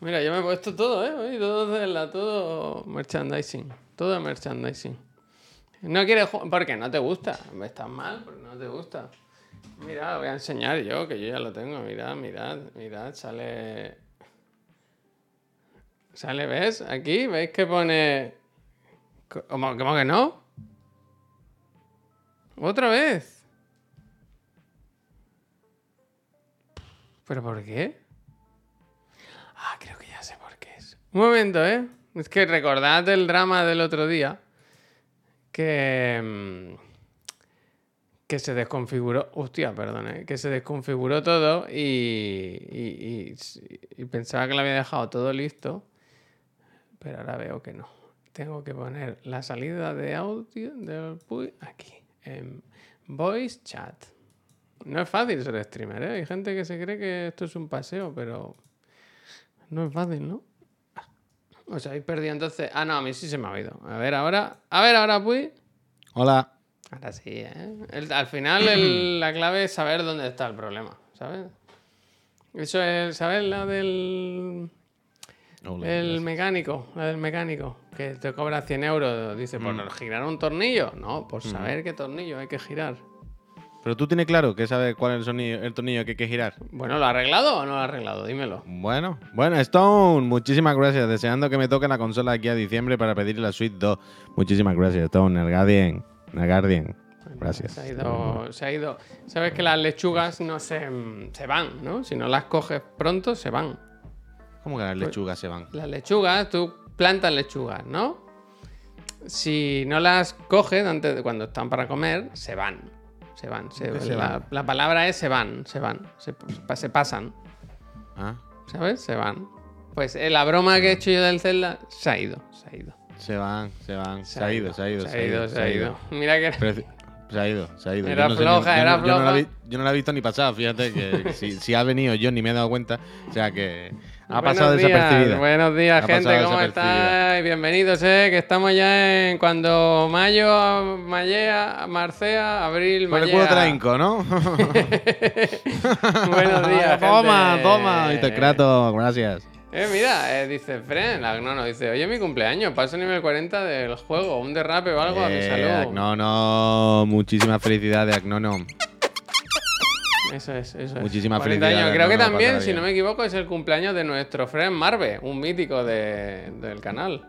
Mira, yo me he puesto todo, ¿eh? Todo de la, todo merchandising. Todo merchandising. No quieres jugar porque no te gusta. Estás mal porque no te gusta. Mira, voy a enseñar yo, que yo ya lo tengo. Mirad, mirad, mirad, sale. Sale, ¿ves? Aquí, ¿veis que pone. ¿Cómo, que no? ¿Otra vez? ¿Pero por qué? Ah, creo que ya sé por qué es. Un momento, ¿eh? Es que recordad el drama del otro día. Que. mm, Que se desconfiguró. Hostia, perdón, ¿eh? Que se desconfiguró todo y, y, y- y pensaba que lo había dejado todo listo. Pero ahora veo que no. Tengo que poner la salida de audio del Puy aquí. En voice chat. No es fácil ser streamer, ¿eh? Hay gente que se cree que esto es un paseo, pero no es fácil, ¿no? Os habéis perdido entonces. Ah, no, a mí sí se me ha oído. A ver ahora. A ver ahora, Puy. Hola. Ahora sí, ¿eh? El- al final el- la clave es saber dónde está el problema, ¿sabes? Eso es, ¿sabes? La del. El mecánico, la del mecánico, que te cobra 100 euros. Dice, ¿por girar un tornillo? No, por saber qué tornillo hay que girar. Pero tú tienes claro que sabes cuál es el, sonido- el tornillo que hay que girar. Bueno, ¿lo ha arreglado o no lo ha arreglado? Dímelo. Bueno, bueno, Stone, muchísimas gracias. Deseando que me toque la consola aquí a diciembre para pedir la Switch 2. Muchísimas gracias, Stone, el Guardian. El Guardian. Gracias. Se ha ido, se ha ido. Sabes que las lechugas no se, se van, ¿no? Si no las coges pronto, se van. ¿Cómo que las lechugas se van? Las lechugas, tú plantas lechugas, ¿no? Si no las coges antes de cuando están para comer, se van. Se van. se- ¿Qué se la, van? la palabra es se van, se van. Se, se pasan, Ah, ¿sabes? Se van. Pues eh, la broma que he hecho yo del Zelda se ha ido, se ha ido. se van, se van. Se, ha ido, se ha ido. Se ha ido, se ha ido. Mira que. Se ha ido, se ha ido. Era Yo no sé floja, yo era no la floja. vi- Yo no la he visto ni pasada, fíjate que si, si ha venido yo ni me he dado cuenta. O sea que ha Buenos pasado días, desapercibida. Buenos días, Ha gente, ¿cómo estáis? Bienvenidos, eh, que estamos ya en cuando mayo, mayea, marcea, abril, Por el mayea. culo te la hinco, ¿no? Buenos días, toma, gente. toma. Y te crato, gracias. Eh, mira, eh, dice Fren, la no, no, dice, oye, mi cumpleaños, paso nivel 40 del juego, un derrape o algo a mi Eh, salud. No, no, muchísimas felicidades, Agnono. Eso es, eso es. Muchísimas 40 felicidades, años. Creo que también, si no me equivoco, es el cumpleaños de nuestro Fren Marve, un mítico de- del canal.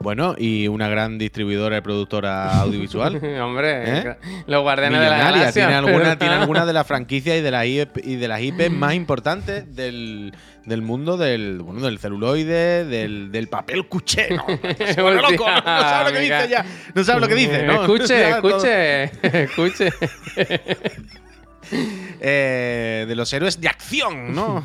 Bueno, y una gran distribuidora y productora audiovisual. Hombre, ¿Eh? los guardianes de la galaxia. Tiene alguna, tiene alguna de las franquicias y de las IP, y de las IP más importantes del, del mundo del, bueno, del celuloide, del, del papel cuché. No, se vuelve loco, no, no sabe lo que dice ya. No sabe lo que dice, ¿no? Escuche, escuche, escuche. Eh, de los héroes de acción, ¿no?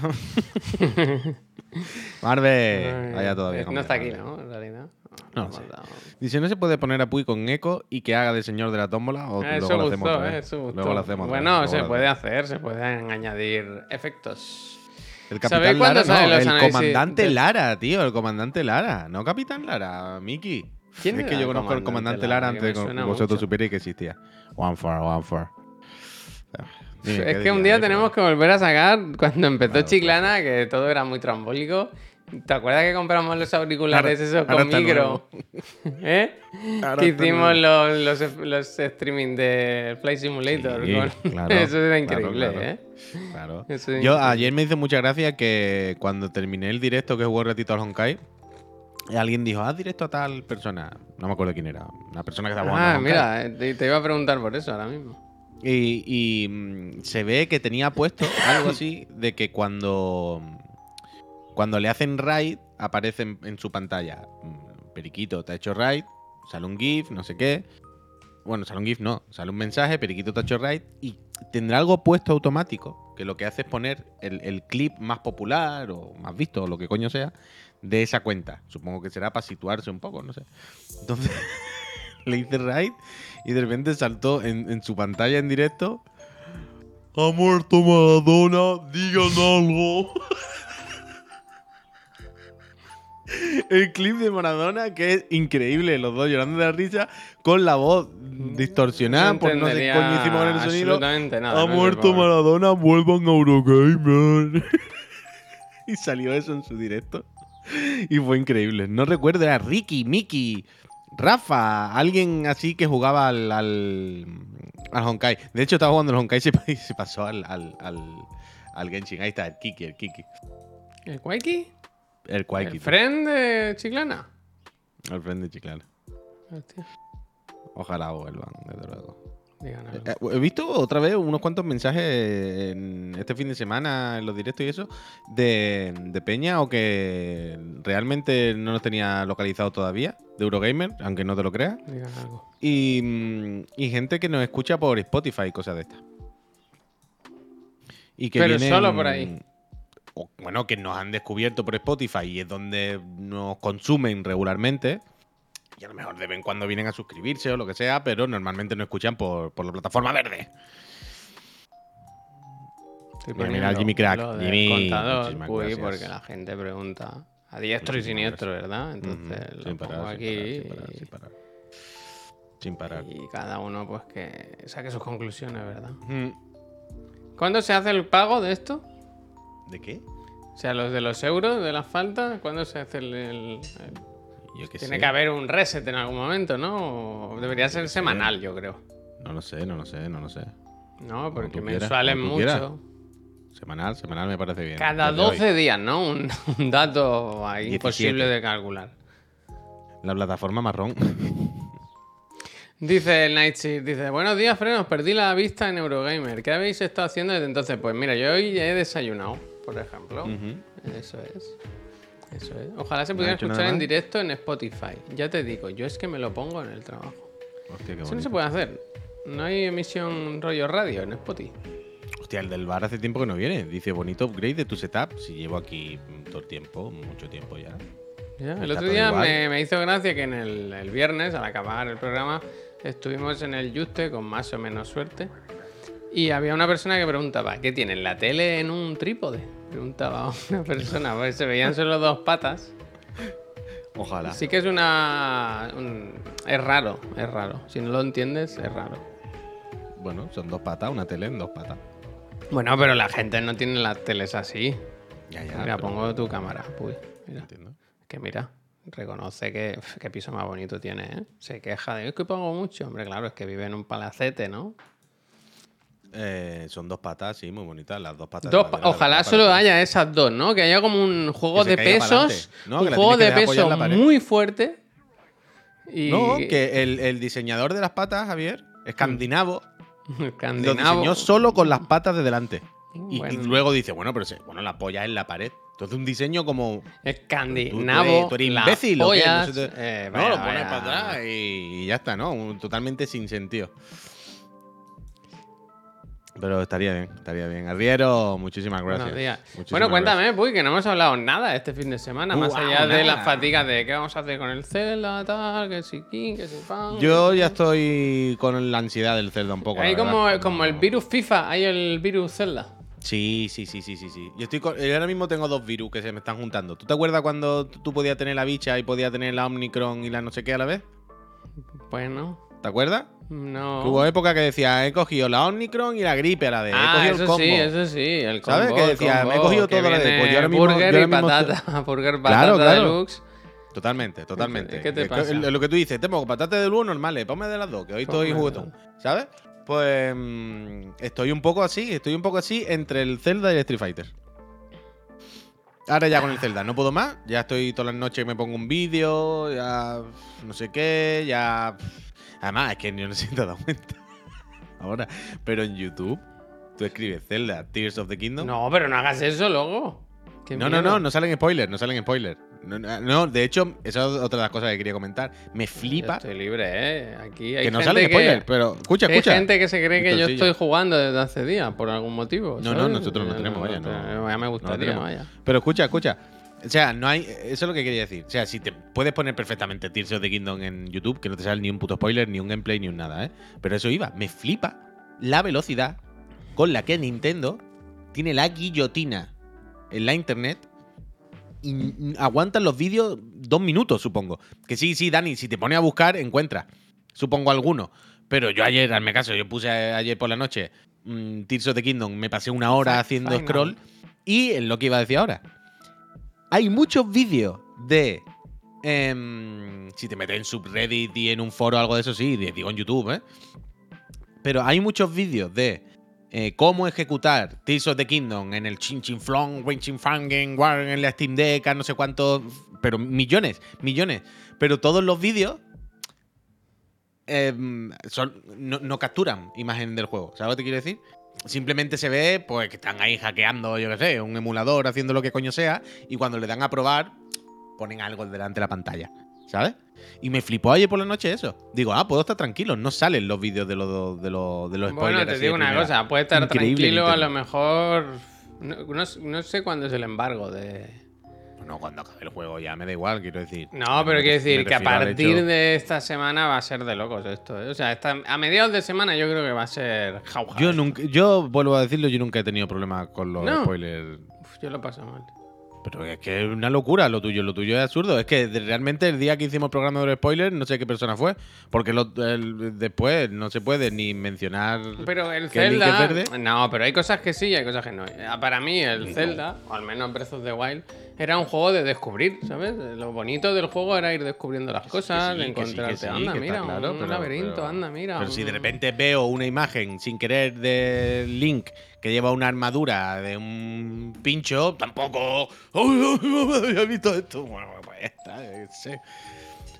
Marve, vaya todavía. No está aquí. ¿no? En realidad. No sé. dado. Dice, ¿no se puede poner a Puy con eco y que haga de señor de la tómbola? O Ah, luego Eso lo hacemos gustó, otra vez? eso gustó. Luego lo hacemos otra vez, Bueno, se puede hacer, se pueden añadir efectos. El ¿Sabéis capitán Lara, no, el análisis comandante Lara, tío, el comandante Lara, no capitán Lara, Miki. ¿Quién es que yo conozco al comandante Lara? Antes de que vosotros supierais que existía. One for, one for. Dime, Es ¿qué que un día tenemos que volver a sacar, cuando empezó Claro, Chiclana, que todo era muy trambólico. ¿Te acuerdas que compramos los auriculares Ahora- esos con micro? ¿Eh? Que hicimos los, los, los streaming de Flight Simulator. Sí, con- claro, Eso era increíble, claro. ¿eh? Claro. Yo ayer me hizo mucha gracia que cuando terminé el directo que jugué un ratito al Honkai, alguien dijo, haz directo a tal persona. No me acuerdo quién era. Una persona que estaba jugando. Ah, mira, eh, te, te iba a preguntar por eso ahora mismo. Y, y, mm, se ve que tenía puesto algo así de que cuando, cuando le hacen raid, aparece en, su pantalla. Periquito te ha hecho raid, sale un GIF, no sé qué. Bueno, sale un GIF, no, sale un mensaje, Periquito te ha hecho raid y tendrá algo puesto automático que lo que hace es poner el, el clip más popular o más visto o lo que coño sea de esa cuenta. Supongo que será para situarse un poco, no sé. Entonces le hice raid y de repente saltó en, en su pantalla en directo. Ha muerto Maradona, digan algo. El clip de Maradona, que es increíble, los dos llorando de la risa, con la voz distorsionada por no sé hicimos con el sonido. absolutamente nada, ha no muerto. Maradona, vuelvan a Eurogamer. y salió eso en su directo. Y fue increíble. No recuerdo, era Ricky, Mickey, Rafa, alguien así que jugaba al, al, al Honkai. De hecho, estaba jugando el Honkai y se, pasó al, al, al, al Genshin. Ahí está, el Kiki, el Kiki. ¿El Quakey? El Kwaiki. ¿El friend de Chiclana? El friend de Chiclana. Hostia, Ojalá vuelvan, desde luego. algo. Eh, He visto otra vez unos cuantos mensajes en este fin de semana en los directos y eso de, de Peña o que realmente no nos tenía localizado todavía de Eurogamer, aunque no te lo creas. Algo. Y, mm, y gente que nos escucha por Spotify y cosas de estas. Y que Pero vienen- solo por ahí. O, bueno, que nos han descubierto por Spotify y es donde nos consumen regularmente. Y a lo mejor de vez en cuando vienen a suscribirse o lo que sea, pero normalmente nos escuchan por, por la plataforma verde. Estoy Mira, Jimmy Crack. Jimmy, contador, uy, porque la gente pregunta a diestro y siniestro. ¿verdad? Entonces lo pongo aquí sin parar, sin parar, sin parar. Sin parar. y cada uno pues que saque sus conclusiones, ¿verdad? Mm. ¿Cuándo se hace el pago de esto? ¿De qué? O sea, los de los euros, de las faltas, ¿cuándo se hace el...? Yo Tiene sé. que haber un reset en algún momento, ¿no? O debería ser semanal, yo creo. No lo sé, no lo sé, no lo sé. No, porque tú quieras, mensual es como tú quieras. mucho. Semanal, semanal me parece bien. Cada Desde hoy. 12 días, ¿no? Un, un dato ahí 17. imposible de calcular. La plataforma marrón. Dice el Nightshift, dice, buenos días, frenos, perdí la vista en Eurogamer. ¿Qué habéis estado haciendo desde entonces? Pues mira, yo hoy he desayunado, por ejemplo. Eso es. Eso es. Ojalá se ¿No pudiera escuchar en directo en Spotify. Ya te digo, yo es que me lo pongo en el trabajo. Hostia, qué Eso no se puede hacer. No hay emisión rollo radio en Spotify. Hostia, el del bar hace tiempo que no viene. Dice bonito upgrade de tu setup. Si llevo aquí todo el tiempo, mucho tiempo ya. Ya, El otro día me hizo gracia que en el, el viernes, al acabar el programa, estuvimos en el Juste con más o menos suerte. Y había una persona que preguntaba, ¿qué tienen? ¿La tele en un trípode? Preguntaba una persona, pues se veían solo dos patas. Ojalá. Sí que es una... un- es raro, es raro. Si no lo entiendes, es raro. Bueno, son dos patas, una tele en dos patas. Bueno, pero la gente no tiene las teles así. Ya, ya. Mira, pero- pongo tu cámara. Uy, mira. Entiendo. Que mira, reconoce que uf, qué piso más bonito tiene, ¿eh? Se queja de, es que pago mucho. Hombre, claro, es que vive en un palacete, ¿no? Eh, son dos patas, sí, muy bonitas. Las dos patas. Dos de pa- madera, ojalá dos solo haya esas dos, ¿no? Que haya como un juego de pesos. No, un juego de pesos muy fuerte. Y... No, que el, el diseñador de las patas, Javier, escandinavo, lo Escandinavo. diseñó solo con las patas de delante. Y, luego dice, bueno, pero se, bueno, la polla en la pared. Entonces un diseño como. Escandinavo. ¿Tú, tú eres, imbécil o qué? No pollas, sé, te- eh, no, lo pones para atrás y, y ya está, ¿no? Un- totalmente sin sentido. Pero estaría bien, estaría bien. Arriero, muchísimas gracias. Muchísimas Bueno, gracias. cuéntame, Puy, que no hemos hablado nada este fin de semana, Uh, más allá de las fatigas de qué vamos a hacer con el Zelda, tal, que si King, que si Pan. Yo ya estoy con la ansiedad del Zelda un poco. Hay como, verdad. como el No. virus FIFA, hay el virus Zelda. Sí, sí, sí, sí, sí, sí. Yo estoy con- yo ahora mismo tengo dos virus que se me están juntando. ¿Tú te acuerdas cuando tú podías tener la bicha y podías tener la Omnicron y la no sé qué a la vez? Bueno, ¿Te acuerdas? no. Hubo época que decía, he cogido la Omnicron y la gripe la he Ah, cogido el eso combo. sí, eso sí, el combo. ¿Sabes? Que el decía, combo, me he cogido todo lo de- pues yo ahora mismo- Burger yo ahora y mismo patata, burger patata Claro, claro. deluxe. Totalmente, totalmente. ¿Qué te pasa? Lo que tú dices, te pongo patatas de lujo normales, ponme de las dos, que hoy estoy juguetón. ¿Sabes? Pues mm, estoy un poco así, estoy un poco así entre el Zelda y el Street Fighter. Ahora ya con el Zelda, no puedo más. Ya estoy todas las noches me pongo un vídeo, ya no sé qué, ya. Además, es que yo no sé si te has dado cuenta. Ahora, pero en YouTube, tú escribes Zelda, Tears of the Kingdom. No, pero no hagas eso luego. Qué No, no, miedo. no, no salen spoilers, no salen spoilers. No, no, no, de hecho, esa es otra de las cosas que quería comentar. Me Yo flipa Estoy libre, ¿eh? Aquí hay que no gente salen que- spoilers, pero escucha, Hay escucha. gente que se cree que yo estoy jugando desde hace días por algún motivo. No, no, nosotros no Eh, tenemos, vaya, no. te- Ya me gustaría, vaya. Pero escucha, escucha. O sea, no hay. Eso es lo que quería decir. O sea, si te puedes poner perfectamente Tears of the Kingdom en YouTube, que no te sale ni un puto spoiler, ni un gameplay, ni un nada, ¿eh? Pero eso iba. Me flipa la velocidad con la que Nintendo tiene la guillotina en la internet y aguantan los vídeos dos minutos, supongo. Que sí, sí, Dani, si te pones a buscar, encuentras. Supongo alguno. Pero yo ayer, hazme caso, yo puse ayer por la noche mm, Tears of the Kingdom, me pasé una hora haciendo final. scroll. Y es lo que iba a decir ahora. Hay muchos vídeos de. em, si te metes en subreddit y en un foro o algo de eso, sí, digo en YouTube, ¿eh? Pero hay muchos vídeos de eh, cómo ejecutar Tears of the Kingdom en el Chin Chin Flong, Wing Chin Fangen, en la Steam Deck, no sé cuántos. Pero millones, millones. Pero todos los vídeos em, son, no, no capturan imagen del juego. ¿Sabes lo que te quiero decir? Simplemente se ve pues que están ahí hackeando, yo qué sé, un emulador, haciendo lo que coño sea, y cuando le dan a probar, ponen algo delante de la pantalla. ¿Sabes? Y me flipó ayer por la noche eso. Digo, ah, puedo estar tranquilo, no salen los vídeos de los, de los, de los spoilers. Bueno, te digo una cosa, puede estar Increíble tranquilo, a lo mejor. No, no- no sé cuándo es el embargo de. No, cuando acabe el juego ya me da igual, quiero decir. No, pero quiero decir que a partir hecho- de esta semana va a ser de locos esto. ¿eh? O sea, esta- a mediados de semana yo creo que va a ser jauja. Yo nunca, yo vuelvo a decirlo, yo nunca he tenido problemas con los No. spoilers. Uf, yo lo paso mal. Pero es que es una locura lo tuyo, lo tuyo es absurdo. Es que de- realmente el día que hicimos el programa de los spoilers, no sé qué persona fue. Porque lo- el- después no se puede ni mencionar. Pero el Zelda. verde. No, pero hay cosas que sí y hay cosas que no. Ah, Para mí, el Zelda, o al menos Breath of the Wild, era un juego de descubrir, ¿sabes? Lo bonito del juego era ir descubriendo las cosas, sí, que encontrarte. sí, anda, mira, claro, un pero- laberinto, pero- anda, mira. Pero si de repente veo una imagen sin querer de Link que lleva una armadura de un pincho, tampoco. ¡Ay, ay, ¿Has visto esto? Bueno, pues ya está, sé.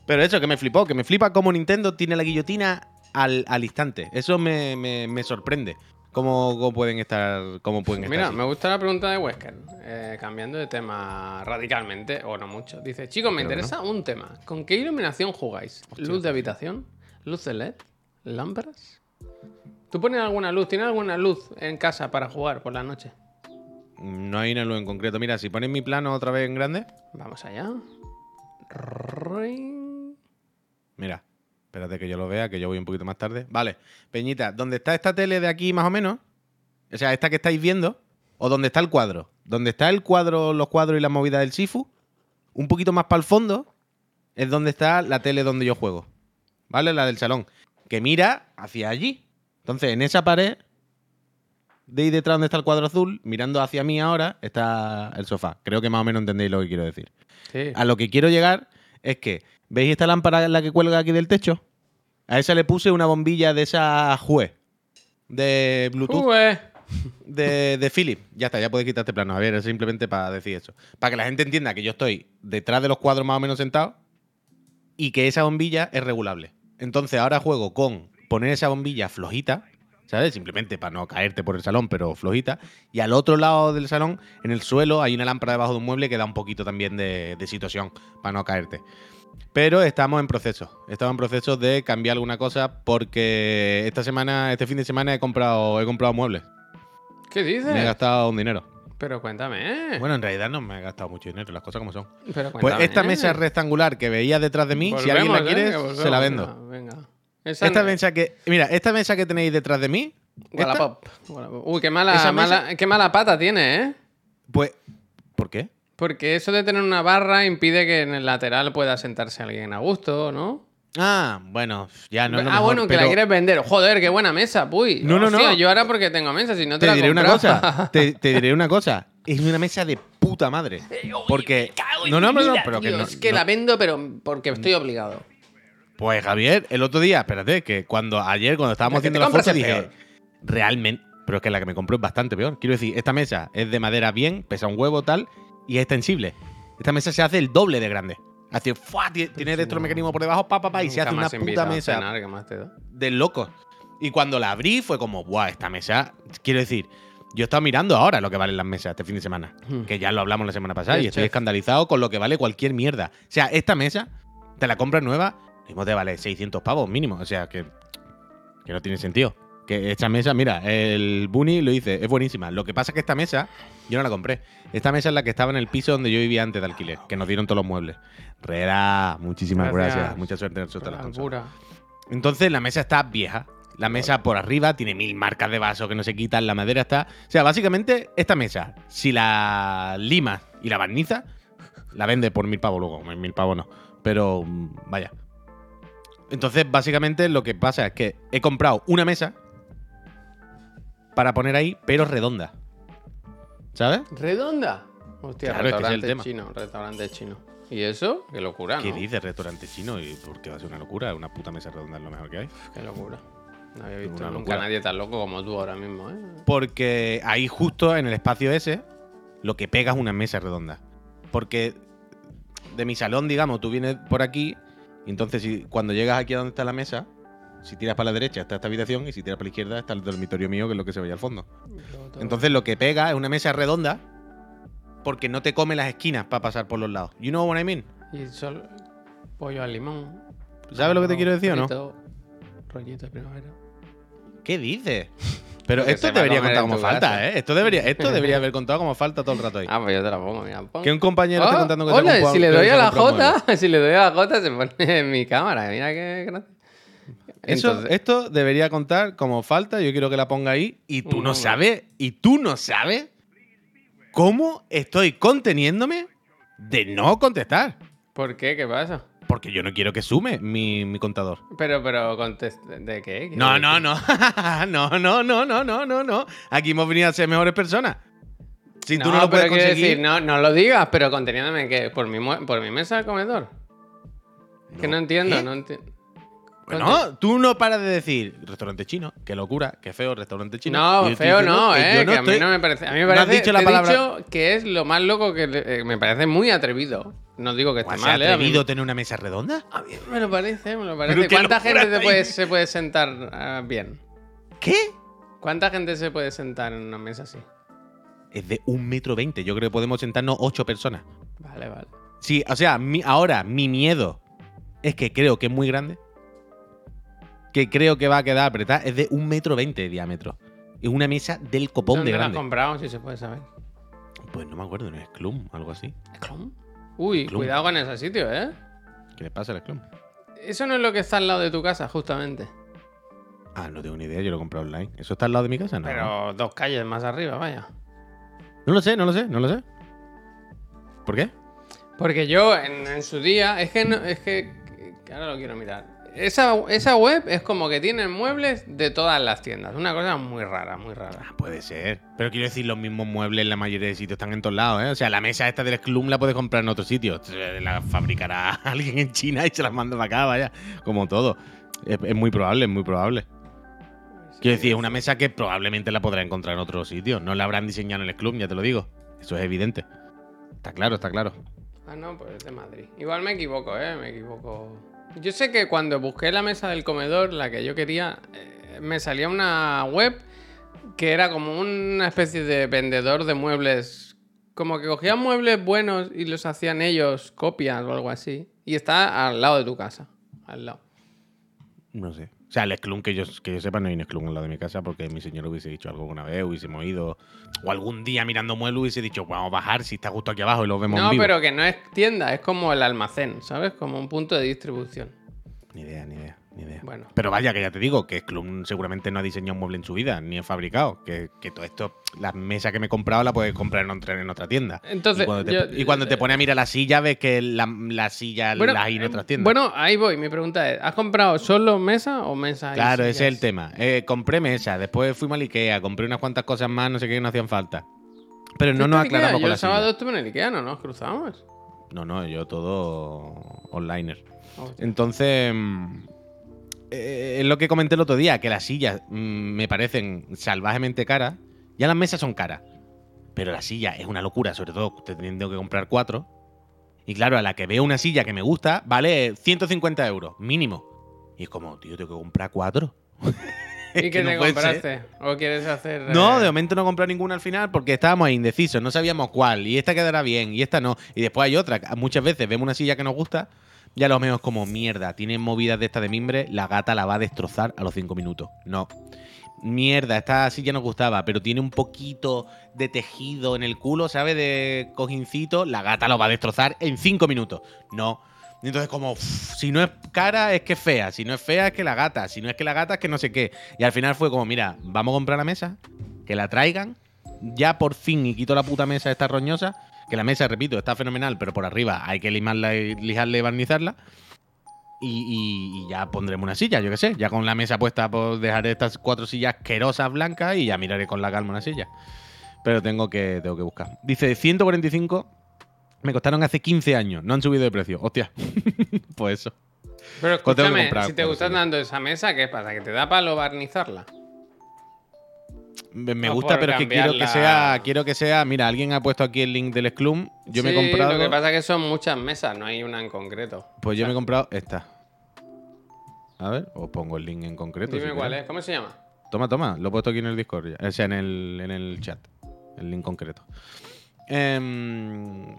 Pero eso, que me flipó, que me flipa cómo Nintendo tiene la guillotina al, al instante. Eso me, me- me sorprende. Cómo, cómo pueden estar. Cómo pueden Mira, me gusta la pregunta de Wesker, eh, cambiando de tema radicalmente, o no mucho. Dice, chicos, me interesa un tema. ¿Con qué iluminación jugáis? ¿Luz de habitación? ¿Luz de LED? ¿Lámparas? ¿Tú pones alguna luz? ¿Tienes alguna luz en casa para jugar por la noche? No hay una luz en concreto. Mira, si pones mi plano otra vez en grande. Vamos allá. Ring. Mira, espérate que yo lo vea, que yo voy un poquito más tarde. Vale, Peñita, ¿dónde está esta tele de aquí más o menos? O sea, esta que estáis viendo, o dónde está el cuadro. ¿Dónde está el cuadro, los cuadros y la movida del Sifu? Un poquito más para el fondo es donde está la tele donde yo juego. ¿Vale? La del salón. Que mira hacia allí. Entonces, en esa pared, de ahí detrás donde está el cuadro azul, mirando hacia mí ahora, está el sofá. Creo que más o menos entendéis lo que quiero decir. Sí. A lo que quiero llegar es que, ¿veis esta lámpara la que cuelga aquí del techo? A esa le puse una bombilla de esa Jue, de Bluetooth, Ué. de, de Philip. Ya está, ya puedes quitarte plano. A ver, es simplemente para decir eso. Para que la gente entienda que yo estoy detrás de los cuadros más o menos sentado y que esa bombilla es regulable. Entonces ahora juego con poner esa bombilla flojita, ¿sabes? Simplemente para no caerte por el salón, pero flojita. Y al otro lado del salón, en el suelo, hay una lámpara debajo de un mueble que da un poquito también de, de situación para no caerte. Pero estamos en proceso. Estamos en proceso de cambiar alguna cosa porque esta semana, este fin de semana he comprado, he comprado muebles. ¿Qué dices? Me he gastado un dinero. Pero cuéntame. Bueno, en realidad no me he gastado mucho dinero, las cosas como son. Pero Pues esta mesa rectangular que veías detrás de mí, si alguien la quiere, se la vendo. Venga. venga. Esa Esta no- mesa que. Mira, esta mesa que tenéis detrás de mí. Wallapop. Wallapop. Uy, qué mala, mala- qué mala pata tiene, ¿eh? Pues. ¿Por qué? Porque eso de tener una barra impide que en el lateral pueda sentarse alguien a gusto, ¿no? Ah, bueno, ya no. es lo ah, mejor, bueno, que la pero quieres vender. Joder, qué buena mesa, puy. No, no, no. Yo ahora porque tengo mesa, si no te, Te la diré una cosa. Te, te diré una cosa. Es una mesa de puta madre. Porque. No, no, no, no, pero que no. es que la vendo, pero porque estoy obligado. Pues Javier, el otro día, espérate, que cuando ayer, cuando estábamos haciendo la foto, dije. Realmente. Pero es que la que me compró es bastante peor. Quiero decir, esta mesa es de madera bien, pesa un huevo tal, y es extensible. Esta mesa se hace el doble de grande. Hace, ¡fua! Tie- tiene electromecanismo por debajo, pa, pa, pa, y se hace una puta mesa cenar, ¿qué más te da? de locos. Y cuando la abrí fue como, ¡buah! Esta mesa. Quiero decir, yo he estado mirando ahora lo que valen las mesas este fin de semana. Hmm. Que ya lo hablamos la semana pasada y estoy escandalizado con lo que vale cualquier mierda. O sea, esta mesa, te la compras nueva, mismo te vale 600 pavos mínimo. O sea, que, que no tiene sentido. Que esta mesa, mira, el Bunny lo dice, es buenísima. Lo que pasa es que esta mesa, yo no la compré. Esta mesa es la que estaba en el piso donde yo vivía antes de alquiler, que nos dieron todos los muebles. Rera, muchísimas Gracias. gracias. Mucha suerte en el de la. Entonces la mesa está vieja. La mesa por arriba tiene mil marcas de vaso que no se quitan. La madera está. O sea, básicamente, esta mesa, si la limas y la barnizas, La vende por mil pavos luego, mil pavos no. Pero mm, vaya. Entonces, básicamente lo que pasa es que he comprado una mesa para poner ahí, pero redonda. ¿Sabes? ¿Redonda? Hostia, Claro, es que es el restaurante tema. chino, restaurante chino. ¿Y eso? Qué locura, ¿no? ¿Qué dices restaurante chino? ¿Y por qué va a ser una locura? Una puta mesa redonda es lo mejor que hay. Qué locura. No había visto nunca a nadie tan loco como tú ahora mismo, ¿eh? Porque ahí justo en el espacio ese, lo que pega es una mesa redonda. Porque de mi salón, digamos, tú vienes por aquí, entonces si, cuando llegas aquí a donde está la mesa, si tiras para la derecha está esta habitación, y si tiras para la izquierda está el dormitorio mío, que es lo que se veía al fondo. Entonces lo que pega es una mesa redonda, porque no te come las esquinas para pasar por los lados. You know what I mean? Y solo pollo al limón. ¿Sabes lo que te quiero decir o no? Rollito de primavera. ¿Qué dices? Pero esto debería contar como falta, casa. ¿eh? Esto debería, esto debería haber contado como falta todo el rato ahí. Ah, pues yo te la pongo, mira. pon. Que un compañero Oh, esté contando que hola, si le doy a la. J, si le doy a la J se pone en mi cámara. Mira qué gracia. Eso, Entonces- esto debería contar como falta. Yo quiero que la ponga ahí. Y tú no momento. sabes, y tú no sabes cómo estoy conteniéndome de no contestar. ¿Por qué? ¿Qué pasa? Porque yo no quiero que sume mi, mi contador. Pero, pero, ¿de qué? ¿Qué No, no, no. no, no, no, no, no, no, no. Aquí hemos venido a ser mejores personas. Si tú no, lo puedes pero conseguir. decir, no, no lo digas, pero conteniéndome que por mi, por mi mesa de comedor. Es que no entiendo, no entiendo. Bueno, tú no paras de decir restaurante chino, qué locura, qué feo restaurante chino. No, feo no, que eh. no que a mí estoy- no me parece. A mí me no has parece. dicho la te he palabra- dicho que es lo más loco que eh, me parece muy atrevido. No digo que esté ¿Has mal, eh. mí- atrevido tener una mesa redonda? A mí me lo parece, me lo parece. ¿Cuánta gente te puede, se puede sentar ah, bien? ¿Qué? ¿Cuánta gente se puede sentar en una mesa así? Es de un metro veinte. Yo creo que podemos sentarnos ocho personas. Vale, vale. Sí, o sea, mi- ahora mi miedo es que creo que es muy grande. Que creo que va a quedar apretada. Es de un metro veinte de diámetro. Es una mesa del copón ¿Dónde de la has grande. comprado, si se puede saber? Pues no me acuerdo, ¿no es Clum? Algo así. ¿Clon? Uy, Clum. cuidado con ese sitio, ¿eh? ¿Qué le pasa al Clum? Eso no es lo que está al lado de tu casa, justamente. Ah, no tengo ni idea, yo lo he comprado online. ¿Eso está al lado de mi casa? No. Pero dos calles más arriba, vaya. No lo sé, no lo sé, no lo sé. ¿Por qué? Porque yo en, en su día, es que, no- es que ahora lo quiero mirar. Esa, esa web es como que tiene muebles de todas las tiendas. Una cosa muy rara, muy rara. Ah, puede ser. Pero quiero decir, los mismos muebles en la mayoría de sitios están en todos lados, ¿eh? O sea, la mesa esta del Clum la puedes comprar en otro sitio. La fabricará alguien en China y se la manda para acá, vaya. Como todo. Es, es muy probable, es muy probable. Quiero decir, es una mesa que probablemente la podrá encontrar en otro sitio. No la habrán diseñado en el Club, ya te lo digo. Eso es evidente. Está claro, está claro. Ah, no, pues es de Madrid. Igual me equivoco, ¿eh? Me equivoco. Yo sé que cuando busqué la mesa del comedor, la que yo quería, eh, me salía una web que era como una especie de vendedor de muebles. Como que cogían muebles buenos y los hacían ellos copias o algo así. Y está al lado de tu casa. Al lado. No sé. O sea, el Esclum, que yo, que yo sepa, no hay un Esclum en la de mi casa porque mi señor hubiese dicho algo alguna vez, hubiésemos ido. O algún día mirando muebles hubiese dicho, vamos a bajar si está justo aquí abajo y lo vemos en No, vivo. pero que no es tienda, es como el almacén, ¿sabes? Como un punto de distribución. Ni idea, ni idea, ni idea. Bueno. Pero vaya, que ya te digo, que Sclum seguramente no ha diseñado un mueble en su vida, ni ha fabricado. Que, que todo esto, la mesa que me he comprado la puedes comprar en otra, en otra tienda. Entonces, y cuando, te, yo- y cuando te pone a mirar la silla, ves que la, la silla la hay en eh, otras tiendas. Bueno, ahí voy. Mi pregunta es: ¿has comprado solo mesa o mesa? y claro, ese es el tema. Eh, compré mesa, después fuimos al Ikea, compré unas cuantas cosas más, no sé qué, no hacían falta. Pero no ¿Fuiste nos aclaramos Yo con el sábado silla. estuve en el Ikea, ¿no? Nos cruzamos. No, no, yo todo. Hostia. Entonces, mm, eh, es lo que comenté el otro día, que las sillas mm, me parecen salvajemente caras. Ya las mesas son caras, pero la silla es una locura, sobre todo teniendo que comprar cuatro. Y claro, a la que veo una silla que me gusta, vale 150 euros, mínimo. Y es como, tío, tengo que comprar cuatro. ¿Y qué no te ser. compraste? ¿O quieres hacer.? No, eh, de momento no he comprado ninguna al final porque estábamos indecisos, no sabíamos cuál. Y esta quedará bien, y esta no. Y después hay otra. Muchas veces vemos una silla que nos gusta, ya lo vemos como mierda. Tiene movidas de esta de mimbre, la gata la va a destrozar a los cinco minutos. No. Mierda, esta silla nos gustaba, pero tiene un poquito de tejido en el culo, ¿sabes? De cojincito, la gata lo va a destrozar en cinco minutos. No. Entonces, como, si no es cara, es que fea. Si no es fea, es que la gata. Si no es que la gata, es que no sé qué. Y al final fue como, mira, vamos a comprar la mesa, que la traigan, ya por fin, y quito la puta mesa esta roñosa, Que la mesa, repito, está fenomenal, pero por arriba hay que limarla, y- lijarla y barnizarla. Y, y- y ya pondremos una silla, yo qué sé. Ya con la mesa puesta, pues dejaré estas cuatro sillas asquerosas blancas y ya miraré con la calma una silla. Pero tengo que, tengo que buscar. Dice 145. Me costaron hace 15 años. No han subido de precio. Hostia. pues eso. Pero Pues escúchame, comprar si te gusta tanto esa mesa, ¿qué pasa? ¿Que te da palo barnizarla? Me, gusta, pero es que quiero que sea. Quiero que sea. Mira, alguien ha puesto aquí el link del Sclum. Yo me he comprado. Lo que pasa es que son muchas mesas, no hay una en concreto. Pues yo me he comprado esta. A ver, os pongo el link en concreto. Dime si cuál es, ¿cómo se llama? Toma, toma, lo he puesto aquí en el Discord, ya. o sea, en el, en el chat, el link concreto. Em,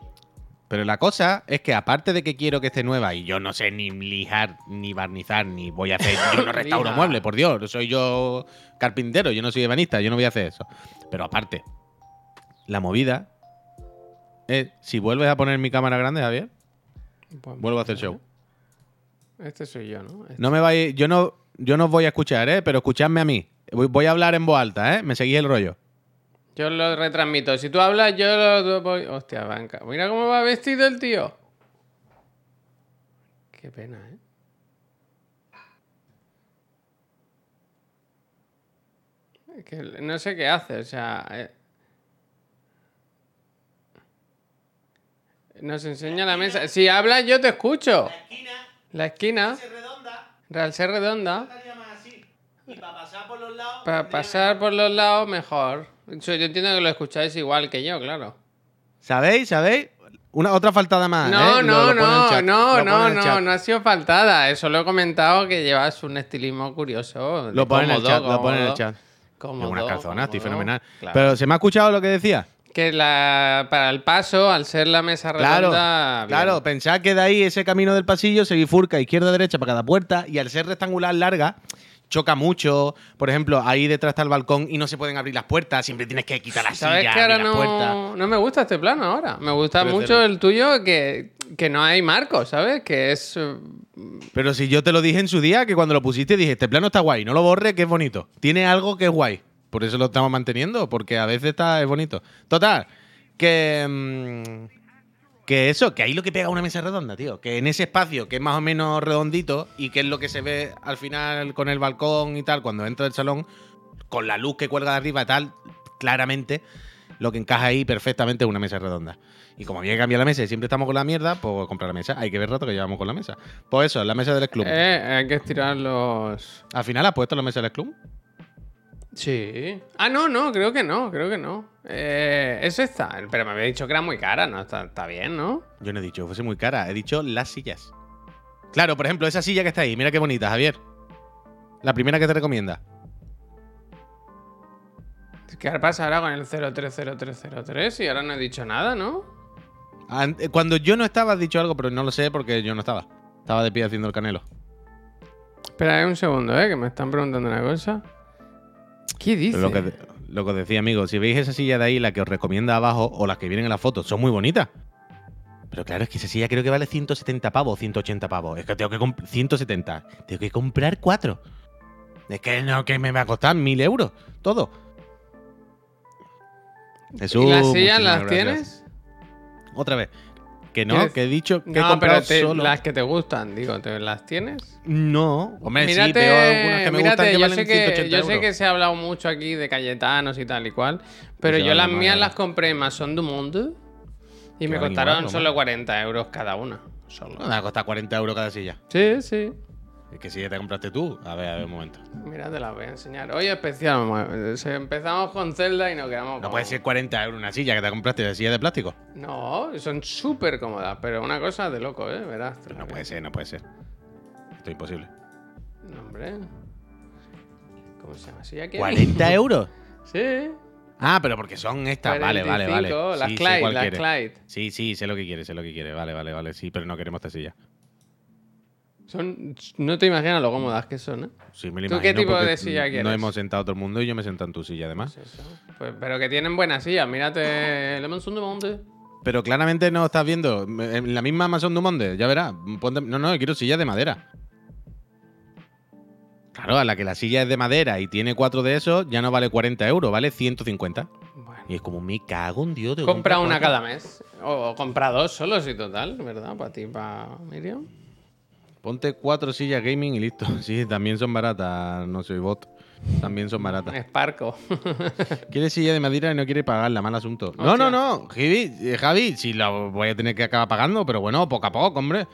pero la cosa es que aparte de que quiero que esté nueva y yo no sé ni lijar, ni barnizar, ni voy a hacer, yo no restauro muebles, por Dios, soy yo carpintero, yo no soy ebanista, yo no voy a hacer eso. Pero aparte, la movida es, si vuelves a poner mi cámara grande, Javier, Pues vuelvo a hacer show. Este soy yo, ¿no? Este. No me vais, yo no, yo no os voy a escuchar, ¿eh? Pero escuchadme a mí. Voy a hablar en voz alta, ¿eh? Me seguís el rollo. Yo lo retransmito. Si tú hablas, yo lo voy. Hostia, banca. Mira cómo va vestido el tío. Qué pena, ¿eh? Es que no sé qué hace, o sea. eh. Nos enseña la mesa. Si hablas, yo te escucho. La esquina, al ser redonda, Y para pasar por los lados. para pasar por los lados, mejor. Yo entiendo que lo escucháis igual que yo, claro. ¿Sabéis? ¿Sabéis? Una otra faltada más. No, ¿eh? no, Lo- lo no, no, no, no, no ha sido faltada. Eso lo he comentado que llevas un estilismo curioso. Lo pone en el cómodo, chat, lo pone en el cómodo, chat. cómodo, unas calzonas, estoy cómodo. fenomenal. Claro. Pero ¿se me ha escuchado lo que decía? Que la, para el paso, al ser la mesa Claro, redonda. bien. claro. Pensad que de ahí ese camino del pasillo se bifurca izquierda-derecha para cada puerta y al ser rectangular larga choca mucho. Por ejemplo, ahí detrás está el balcón y no se pueden abrir las puertas. Siempre tienes que quitar la ¿Sabes silla, que ahora las no, no me gusta este plano ahora? Me gusta Pero mucho el tuyo que, que no hay marco, ¿sabes? Que es. eh, Pero si yo te lo dije en su día, que cuando lo pusiste dije, este plano está guay, no lo borres, que es bonito. Tiene algo que es guay. Por eso lo estamos manteniendo, porque a veces está, es bonito. Total, que... mm, que eso, que ahí lo que pega una mesa redonda, tío. Que en ese espacio, que es más o menos redondito, y que es lo que se ve al final con el balcón y tal, cuando entra el salón, con la luz que cuelga de arriba y tal, claramente, lo que encaja ahí perfectamente es una mesa redonda. Y como había que cambiar la mesa y siempre estamos con la mierda, pues comprar la mesa. Hay que ver rato que llevamos con la mesa. Pues eso, la mesa del club. eh, hay que estirar los. ¿Al final has puesto la mesa del club? Sí. Ah, no, no, creo que no, creo que no. Eh, es esta. Pero me había dicho que era muy cara, ¿no? Está, está bien, ¿no? Yo no he dicho que fuese muy cara, he dicho las sillas. Claro, por ejemplo, esa silla que está ahí, mira qué bonita, Javier. La primera que te recomienda. ¿Qué pasa ahora con el 030303? Y ahora no he dicho nada, ¿no? Eh, Cuando yo no estaba, has dicho algo, pero no lo sé porque yo no estaba. Estaba de pie haciendo el canelo. Espera eh, un segundo, ¿eh? Que me están preguntando una cosa. ¿Qué dice? Pero lo que, lo que os decía, amigo, si veis esa silla de ahí, la que os recomienda abajo, o las que vienen en la foto, son muy bonitas. Pero claro, es que esa silla creo que vale 170 pavos, 180 pavos. Es que tengo que comprar 170. Tengo que comprar cuatro. Es que no, que me va a costar mil euros. Todo. Jesús, ¿Y las sillas las gracias. tienes? Otra vez. Que no, ¿Quieres- que he dicho que he No, comprado pero te- solo. las que te gustan, digo, ¿te las tienes? No, hombre, sí, veo algunas que me mírate, gustan que yo, valen sé que, 180 yo sé euros. que se ha hablado mucho aquí de Cayetanos y tal y cual, pero se yo las más, mías las compré en Mason du Monde y me valen costaron igual, ¿no? solo 40 euros cada una. Solo. No, me va a costar 40 euros cada silla. Sí, sí. Es que si ya te compraste tú. A ver, a ver, un momento. Mira, te las voy a enseñar. Hoy especial, empezamos con Zelda y nos quedamos No con... puede ser 40 euros una silla que te compraste de silla de plástico. No, son súper cómodas, pero una cosa de loco, ¿eh? Verás. la No puede ser, no puede ser. Esto es imposible. No, hombre. ¿Cómo se llama? ¿Sí, aquí? ¿40 euros? Sí. Ah, pero porque son estas. Vale, vale, vale. 45, Las Sí, Clyde, las. Clyde. Sí, sí, sé lo que quiere, sé lo que quiere. Vale, vale, vale. Sí, pero no queremos esta silla. Son, no te imaginas lo cómodas que son, ¿eh? Sí, me lo ¿Tú qué tipo de silla No quieres? hemos sentado todo el mundo y yo me sentado en tu silla, además. Pues. Pues- pero que tienen buenas sillas. Mírate Le Maison du Monde. Pero claramente no estás viendo. En la misma Amazon du Monde, ya verás. Ponte- No, no, quiero silla de madera. Claro, a la que la silla es de madera y tiene cuatro de esos, ya no vale 40 euros, vale 150. Bueno. Y es como, me cago en Dios. Compra una cada mes. O compra dos solo, si total, ¿verdad? Para ti, para Miriam. Ponte cuatro sillas gaming y listo. Sí, también son baratas. No soy bot. También son baratas. Esparco. Quiere silla de madera y no quiere pagarla, mal asunto. No, Hostia. no, no, Javi, eh, Javi, sí lo voy a tener que acabar pagando, pero bueno, poco a poco, hombre.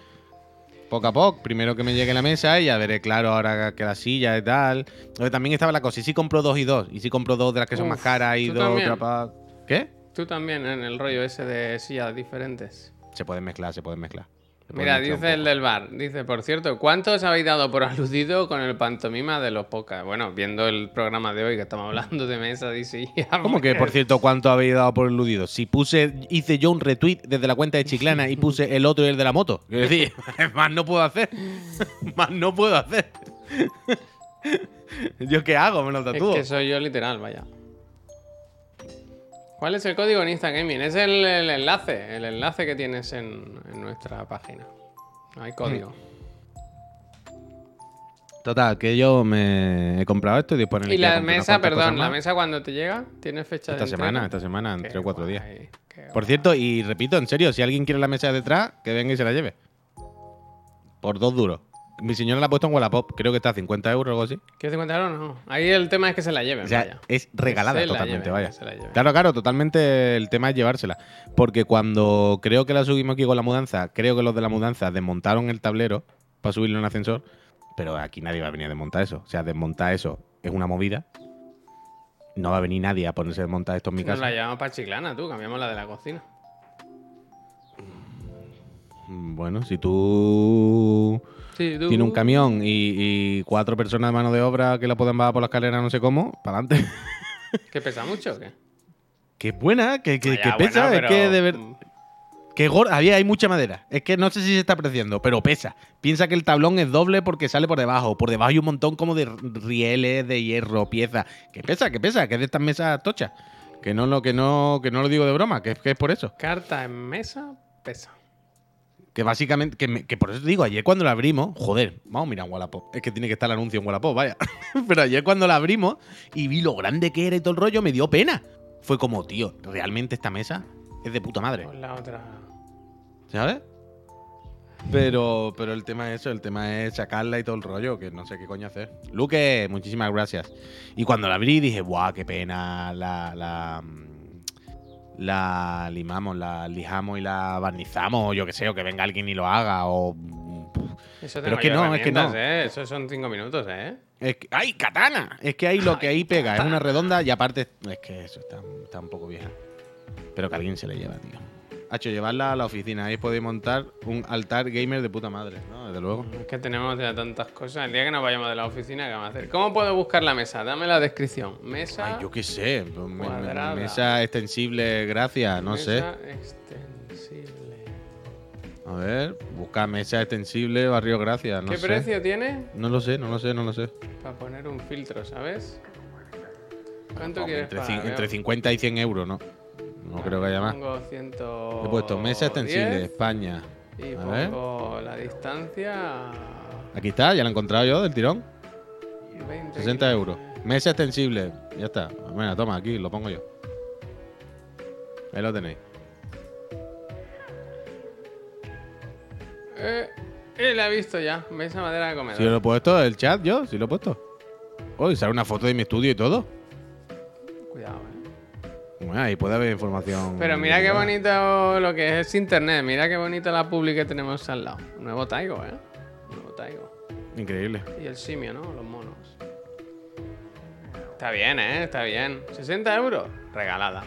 Poco a poco. Primero que me llegue la mesa y ya veré claro ahora que la silla y tal. Pero también estaba la cosa, y si compro dos y dos, y si compro dos de las que son más caras y dos también. otra pa- ¿Qué? Tú también en el rollo ese de sillas diferentes. Se pueden mezclar, se pueden mezclar. Pueden Mira, dice el del bar. Dice, por cierto, ¿cuántos habéis dado por aludido con el pantomima de los podcasts? Bueno, viendo el programa de hoy que estamos hablando de mesa y sillas. ¿Cómo que, por cierto, cuánto habéis dado por eludido? Si puse, hice yo un retweet desde la cuenta de Chiclana y puse el otro y el de la moto. Quiero decir, más no puedo hacer. más no puedo hacer. ¿Yo qué hago? Me lo Es tatúo. que soy yo literal, vaya. ¿Cuál es el código en Insta Gaming? Es el, el enlace, el enlace que tienes en, en nuestra página. No hay código. Total, que yo me he comprado esto y después en el Y la mesa, perdón, la mesa cuando te llega, ¿tiene fecha Esta de semana, esta semana, en Qué tres o cuatro días. guay, qué Por cierto, y repito, en serio, si alguien quiere la mesa de detrás, que venga y se la lleve. Por dos duros. Mi señora la ha puesto en Wallapop, creo que está a 50 euros o algo así. ¿Quieres 50 euros? No. Ahí el tema es que se la lleven, O sea, vaya. es regalada totalmente, lleven, vaya. que se la lleven. Claro, claro, totalmente el tema es llevársela. Porque cuando creo que la subimos aquí con la mudanza, creo que los de la mudanza desmontaron el tablero para subirlo en ascensor, pero aquí nadie va a venir a desmontar eso. O sea, desmontar eso es una movida. No va a venir nadie a ponerse a desmontar esto en mi Nos casa. la llevamos para Chiclana, tú, cambiamos la de la cocina. Mm, Bueno, si tú Tienes un camión y, y cuatro personas de mano de obra que la pueden bajar por la escalera no sé cómo, para adelante. ¿Que pesa mucho o qué? que buena, que, que, ya, que pesa, es que de ver... Que gorda, había, hay mucha madera. Es que no sé si se está apreciando, pero pesa. Piensa que el tablón es doble porque sale por debajo. Por debajo hay un montón como de rieles, de hierro, piezas. Que pesa, que pesa, que es de estas mesas tochas. Que no lo, que no, que no lo digo de broma, que, que es por eso. Carta en mesa, pesa. Que básicamente, que, me- que por eso te digo, ayer cuando la abrimos, joder, vamos a mirar en Wallapop. Es que tiene que estar el anuncio en Wallapop, vaya. Pero ayer cuando la abrimos y vi lo grande que era y todo el rollo, me dio pena. Fue como, tío, realmente esta mesa es de puta madre. Pues la otra. ¿Sabes? Pero, pero el tema es eso, el tema es sacarla y todo el rollo, que no sé qué coño hacer. Luque, muchísimas gracias. Y cuando la abrí dije, ¡buah, qué pena! La, la, mm, la limamos, la lijamos y la barnizamos, o yo qué sé, o que venga alguien y lo haga, o... Eso Pero es que no, es que no. ¿eh? Eso son cinco minutos, ¿eh? Es que, ¡Ay, katana! Es que ahí lo que ahí pega es una redonda y aparte es que eso está, está un poco vieja. Pero que alguien se le lleva, tío. Hacho, llevarla a la oficina. Ahí podéis montar un altar gamer de puta madre, ¿no? Desde luego. Es que tenemos ya tantas cosas. El día que nos vayamos de la oficina, ¿qué vamos a hacer? ¿Cómo puedo buscar la mesa? Dame la descripción. Mesa. Ay, yo qué sé. pues, me- me- cuadrada. mesa extensible, gracias, no sé. mesa extensible. A ver, busca mesa extensible, barrio gracias, no ¿Qué sé. precio tiene? No lo sé, no lo sé, no lo sé. Para poner un filtro, ¿sabes? ¿Cuánto quieres entre, pagar? entre 50 y 100 euros, ¿no? No creo que haya más. Pongo 100. He puesto mesa extensible, España. Y A ver. pongo la distancia. Aquí está, ya lo he encontrado yo del tirón. 20 60 euros. Mesa extensible. Ya está. Venga, toma, aquí lo pongo yo. Ahí lo tenéis. Eh, eh, la he visto ya. Mesa madera de comedor. Si lo he puesto, el chat yo, si lo he puesto. Uy, sale una foto de mi estudio y todo. Cuidado, eh. Bueno, ahí puede haber información. Pero mira qué bonito lo que es internet. Mira qué bonita la publi que tenemos al lado. Nuevo Taigo, ¿eh? Nuevo Taigo. Increíble. Y el simio, ¿no? Los monos. Está bien, ¿eh? Está bien. 60 euros. Regalada.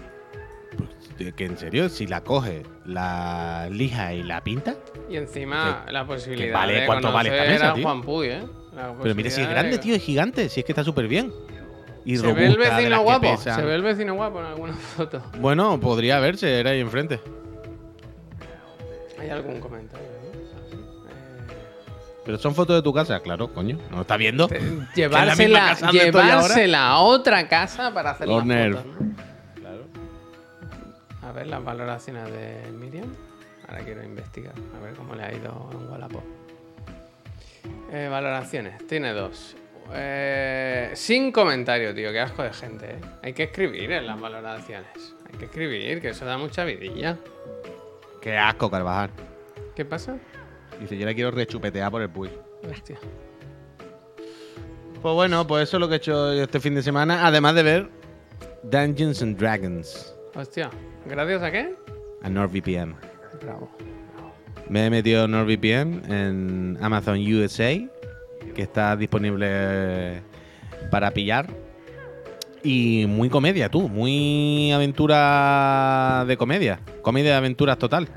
Pues, que en serio, si la coge, la lija y la pinta. Y encima la posibilidad vale- de cuánto vale esta mesa, a tío? Juan Puy, ¿eh? Pero mira si es grande, de- tío, es gigante. Si es que está súper bien. Y Se ve el vecino las guapo. Se ve el vecino guapo en alguna foto. Bueno, podría verse, era ahí enfrente. ¿Hay algún comentario? Eh, Pero son fotos de tu casa, claro, coño. ¿No lo está viendo? te- Que es Llevársela, llevársela a otra casa para hacer las Corner. fotos, ¿no? A ver las valoraciones de Miriam. Ahora quiero investigar. A ver cómo le ha ido en Wallapop. Eh, valoraciones. Tiene dos. Eh, sin comentario, tío. Qué asco de gente, ¿eh? Hay que escribir en las valoraciones. Hay que escribir, que eso da mucha vidilla. Qué asco, Carvajal. ¿Qué pasa? Dice, yo le quiero rechupetear por el puy. Hostia. Pues bueno, pues eso es lo que he hecho yo este fin de semana, además de ver Dungeons and Dragons Hostia. ¿Gracias a qué? a NordVPN. Bravo. Me he metido NordVPN en Amazon USA, que está disponible para pillar. Y muy comedia, tú, muy aventura de comedia. Comedia de aventuras total.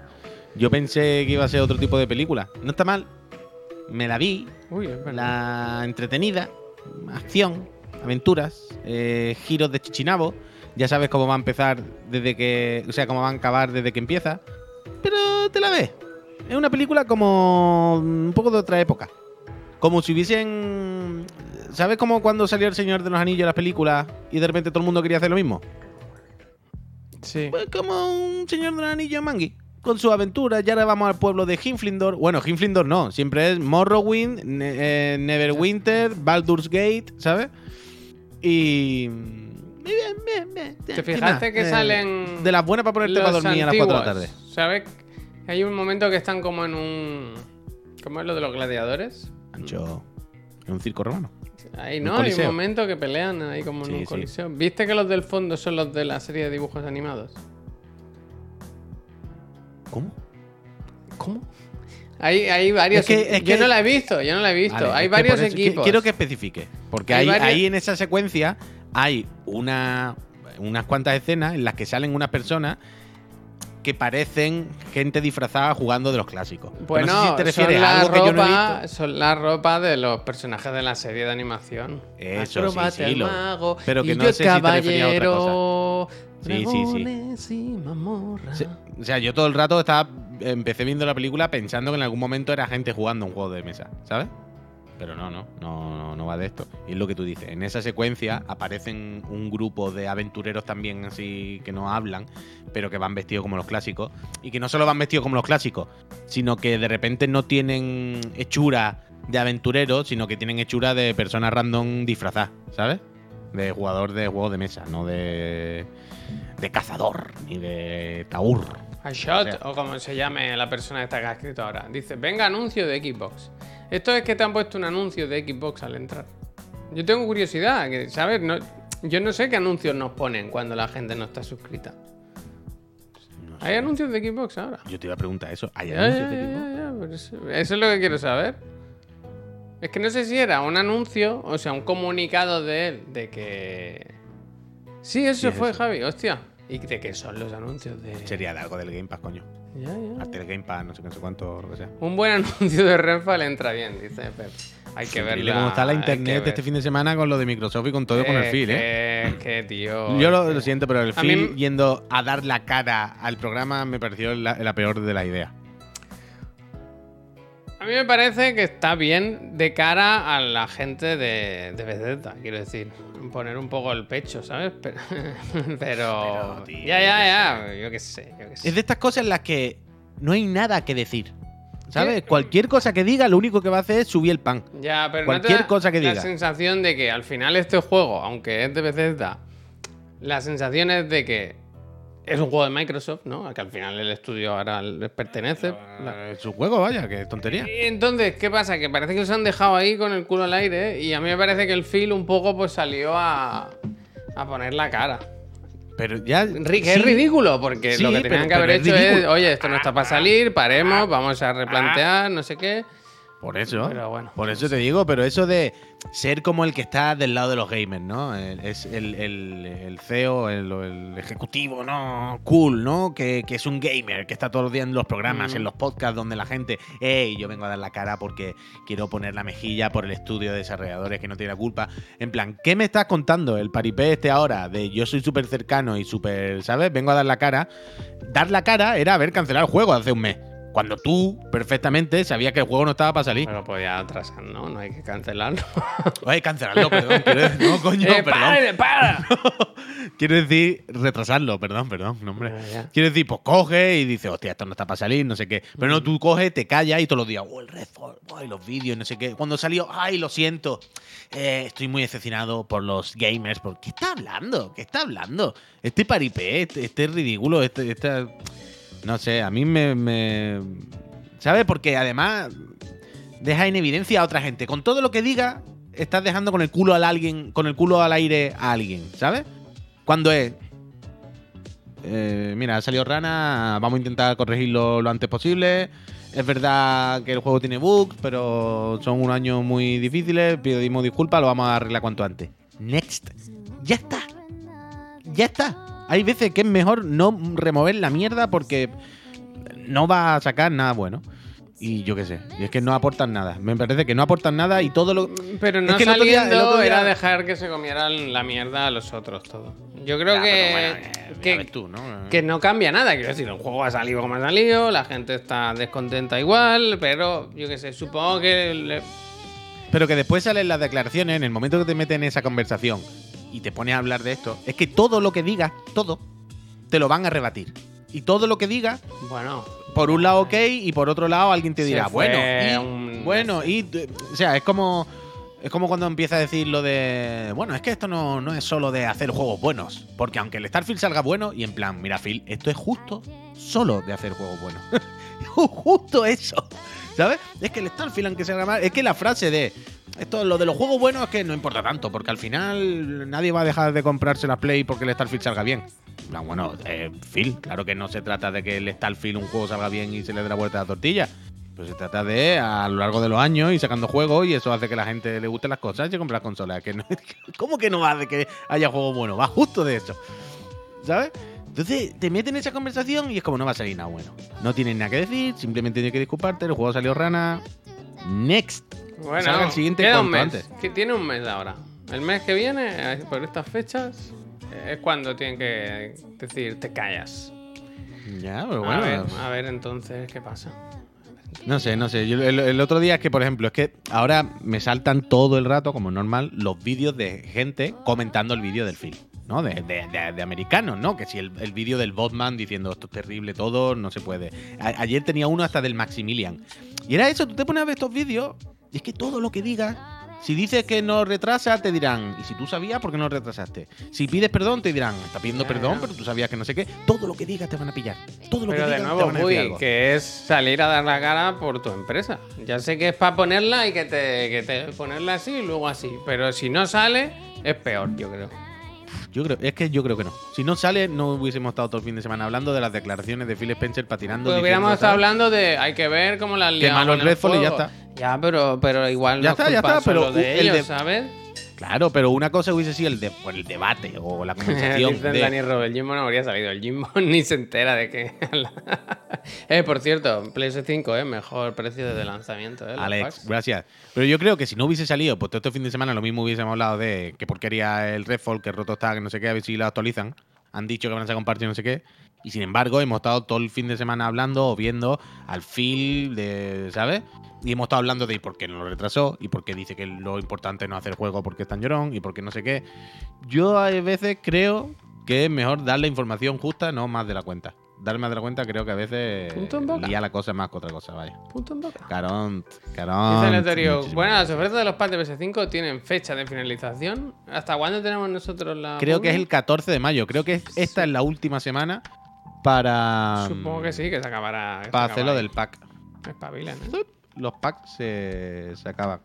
Yo pensé que iba a ser otro tipo de película. No está mal. Me la vi, Uy, la entretenida, acción, aventuras, eh, giros de chichinabo. Ya sabes cómo va a empezar desde que. O sea, cómo va a acabar desde que empieza. Pero te la ves. Es una película como. un poco de otra época. Como si hubiesen. ¿Sabes cómo cuando salió El Señor de los Anillos las películas y de repente todo el mundo quería hacer lo mismo? Sí. Pues como un Señor de los Anillos Mangui. Con sus aventuras, y ahora vamos al pueblo de Hinflindor. Bueno, Hinflindor no, siempre es Morrowind, Ne- eh, Neverwinter, Baldur's Gate, ¿sabes? Y. y bien, bien, bien. ¿Te ¿Qué fijaste que Eh, salen De las buenas para ponerte para dormir a las 4 de la tarde. ¿Sabes? Hay un momento que están como en un. ¿Cómo es lo de los gladiadores? Ancho. En un circo romano. Ahí no, hay un momento que pelean ahí como en Sí, un sí. coliseo. ¿Viste que los del fondo son los de la serie de dibujos animados? ¿Cómo? ¿Cómo? Hay, hay varios. Es que- es yo que- no la he visto, yo no la he visto. Vale, hay varios eso- equipos. Quiero que especifique. Porque Hay varios- ahí en esa secuencia hay una, unas cuantas escenas en las que salen unas personas que parecen gente disfrazada jugando de los clásicos. Bueno, no sé si te refieres son, a la algo que yo no he ropa, visto. son la ropa de los personajes de la serie de animación. Eso, Acróbata, sí, sí, lo- mago, pero que y no yo sé si te a otra caballero, Sí, sí. Sí, O sea, yo todo el rato estaba empecé viendo la película pensando que en algún momento era gente jugando un juego de mesa, ¿sabes? Pero no, no, no, no, va de esto. Y es lo que tú dices. En esa secuencia aparecen un grupo de aventureros también así que no hablan, pero que van vestidos como los clásicos. Y que no solo van vestidos como los clásicos, sino que de repente no tienen hechura de aventureros, sino que tienen hechura de personas random disfrazadas, ¿sabes? De jugador de juego de mesa, no de, de cazador, ni de taur. A shot, O sea. o como se llame la persona esta que ha escrito ahora. Dice, venga, anuncio de Xbox. Esto es que te han puesto un anuncio de Xbox al entrar. Yo tengo curiosidad, ¿sabes? No, yo no sé qué anuncios nos ponen cuando la gente no está suscrita. No sé. ¿Hay anuncios de Xbox ahora? Yo te iba a preguntar eso. ¿Hay Ya, anuncios ya, de ya, pero eso, eso es lo que quiero saber. Es que no sé si era un anuncio, o sea, un comunicado de él, de que... Sí, eso Sí, fue, eso. Javi, hostia. ¿Y de qué son los anuncios de...? Sería de algo del Game Pass, coño. Ya, ya. Pass, no sé, qué, no sé cuánto, lo que sea. Un buen anuncio de Renfa le entra bien, dice Pep. Hay que verla. cómo está la internet este fin de semana con lo de Microsoft y con todo con el Eh, feel, ¿eh? Que, que, tío. Yo lo, siento, pero el mí m- yendo a dar la cara al programa me pareció la, la peor de la idea. A mí me parece que está bien de cara a la gente de, de Bethesda, quiero decir. Poner un poco el pecho, ¿sabes? Pero. pero- Pero, tío, ya, ya, ya. Yo qué sé, yo qué sé. Es de estas cosas en las que no hay nada que decir. ¿Sabes? ¿Qué? Cualquier cosa que diga, lo único que va a hacer es subir el pan. Ya, pero Cualquier no te da cosa que la diga. sensación de que al final este juego, aunque es de Bethesda, la sensación es de que es un juego de Microsoft, ¿no? Que al final el estudio ahora les pertenece. Eh, Su juego, vaya, qué tontería. Y entonces, ¿qué pasa? Que parece que os han dejado ahí con el culo al aire y a mí me parece que el Phil un poco pues salió a, a poner la cara. Pero ya. Ri- que sí, es ridículo, porque Sí, lo que pero- tenían que haber es hecho es, oye, esto no está para salir, paremos, vamos a replantear, no sé qué. Por eso. Pero bueno. Por eso te digo, pero eso de ser como el que está del lado de los gamers, ¿no? Es el, el- el CEO, el, el ejecutivo, ¿no? Cool, ¿no? Que, que es un gamer, que está todos los días en los programas, Mm. en los podcasts, donde la gente, hey, yo vengo a dar la cara porque quiero poner la mejilla por el estudio de desarrolladores que no tiene la culpa. En plan, ¿qué me estás contando? El paripé este ahora de yo soy súper cercano y súper, ¿sabes? Vengo a dar la cara. Dar la cara era haber cancelado el juego hace un mes. Cuando tú perfectamente sabías que el juego no estaba para salir. Pero podía atrasar, ¿no? No hay que cancelarlo. Oye, cancelarlo, perdón. decir- no, coño, ¡Eh, perdón. para, para! Quiero decir, retrasarlo, perdón, perdón, no, hombre. Quiero decir, pues coge y dice, hostia, esto no está para salir, no sé qué. Pero no, tú coges, te callas y todos los días, oh, el Redfall, ay, los vídeos, no sé qué. Cuando salió, ay, lo siento. eh, estoy muy decepcionado por los gamers. ¿Por qué está hablando? ¿Qué está hablando? Este paripé, este, este es ridículo, este, esta- No sé, a mí me. me... ¿Sabes? Porque además deja en evidencia a otra gente. Con todo lo que diga, estás dejando con el culo al alguien, con el culo al aire a alguien, ¿sabes? Cuando es. eh, mira, ha salido rana, vamos a intentar corregirlo lo antes posible. Es verdad que el juego tiene bugs, pero son unos años muy difíciles. Pedimos disculpas, lo vamos a arreglar cuanto antes. Next. Ya está. Ya está. Hay veces que es mejor no remover la mierda porque no va a sacar nada bueno. Y yo qué sé. Y es que no aportan nada. Me parece que no aportan nada y todo lo. Pero no Es que el otro día- saliendo el otro día- era dejar que se comieran la mierda a los otros todo. Yo creo Ya, que, bueno, eh, que, tú, ¿no? que no cambia nada. Quiero decir, el juego ha salido como ha salido, la gente está descontenta igual, pero yo qué sé, supongo que... le- Pero que después salen las declaraciones, en el momento que te meten en esa conversación y te pones a hablar de esto, es que todo lo que digas, todo, te lo van a rebatir. Y todo lo que digas, Bueno, por un lado ok y por otro lado alguien te dirá, bueno, y, un- bueno, y, o sea, es como, es como cuando empieza a decir lo de, bueno, es que esto no, no es solo de hacer juegos buenos, porque aunque el Starfield salga bueno, y en plan, mira Phil, esto es justo solo de hacer juegos buenos. justo eso, ¿sabes? Es que el Starfield, aunque salga mal, es que la frase de, esto, lo de los juegos buenos es que no importa tanto, porque al final nadie va a dejar de comprarse la Play porque el Starfield salga bien. Bueno, eh, Phil, claro que no se trata de que el Starfield un juego salga bien y se le dé la vuelta a la tortilla. Pero se trata de a lo largo de los años ir sacando juegos y eso hace que la gente le gusten las cosas y compre las consolas. Que ¿Cómo que no va de que haya juegos buenos? Va justo de eso. ¿Sabes? Entonces te meten en esa conversación y es como no va a salir nada bueno. No tienes nada que decir, simplemente tienes que disculparte, el juego salió rana. Next. Bueno, Salga el siguiente queda un mes. antes. Que tiene un mes ahora. El mes que viene, eh, por estas fechas, eh, es cuando tienen que decir te callas. Ya, pero bueno. a, ver, a ver entonces qué pasa. No sé, no sé. Yo el, el otro día es que, por ejemplo, es que ahora me saltan todo el rato, como normal, los vídeos de gente comentando el vídeo del film. ¿no? De, de- de- de americanos, ¿no? Que si el, el vídeo del Botman diciendo esto es terrible todo, no se puede. A- ayer tenía uno hasta del Maximilian. Y era eso, tú te pones a ver estos vídeos y es que todo lo que digas, si dices que no retrasa, te dirán, y si tú sabías, ¿por qué no retrasaste? Si pides perdón, te dirán, está pidiendo perdón, pero tú sabías que no sé qué. Todo lo que digas te van a pillar. Todo lo Pero que de digas te nuevo, van a que es salir a dar la cara por tu empresa. Ya sé que es para ponerla y que te, que te ponerla así y luego así. Pero si no sale, es peor, yo creo. Yo creo, es que yo creo que no. Si no sale, no hubiésemos estado todo el fin de semana hablando de las declaraciones de Phil Spencer patinando. Pues hubiéramos estado hablando de hay que ver cómo las Que malo el Redfall y ya está. Ya, pero, pero igual Ya no está, ya culpa está, pero solo de el ellos, de- ¿sabes? Claro, pero una cosa hubiese sido el, de, el debate o la conversación. Dice de- Dani Rob, el Jimbo no habría salido. El Jimbo ni se entera de que... eh, por cierto, PlayStation 5, eh, mejor precio desde lanzamiento, eh. Alex, gracias. Pero yo creo que si no hubiese salido, pues todo este fin de semana lo mismo hubiésemos hablado de que porquería el Redfall, que roto está, que no sé qué, a ver si lo actualizan. Han dicho que van a sacar un no sé qué. Y sin embargo, hemos estado todo el fin de semana hablando o viendo al Phil, de, ¿sabes? Y hemos estado hablando de por qué no lo retrasó y por qué dice que lo importante es no hacer juego porque es tan llorón y por qué no sé qué. Yo a veces creo que es mejor dar la información justa, no más de la cuenta. Dar más de la cuenta creo que a veces Punto en boca. lía la cosa más que otra cosa, vaya. Punto en boca. Carón, carón. Dice Leterio, muchísimas bueno, las ofertas de los packs de PS5 tienen fecha de finalización. ¿Hasta cuándo tenemos nosotros la Creo que es el 14 de mayo. Creo que es- esta es la última semana para. Supongo que sí, que se acabará. que se Para hacerlo del pack. Espabilan, ¿eh? Los packs se, se acaban.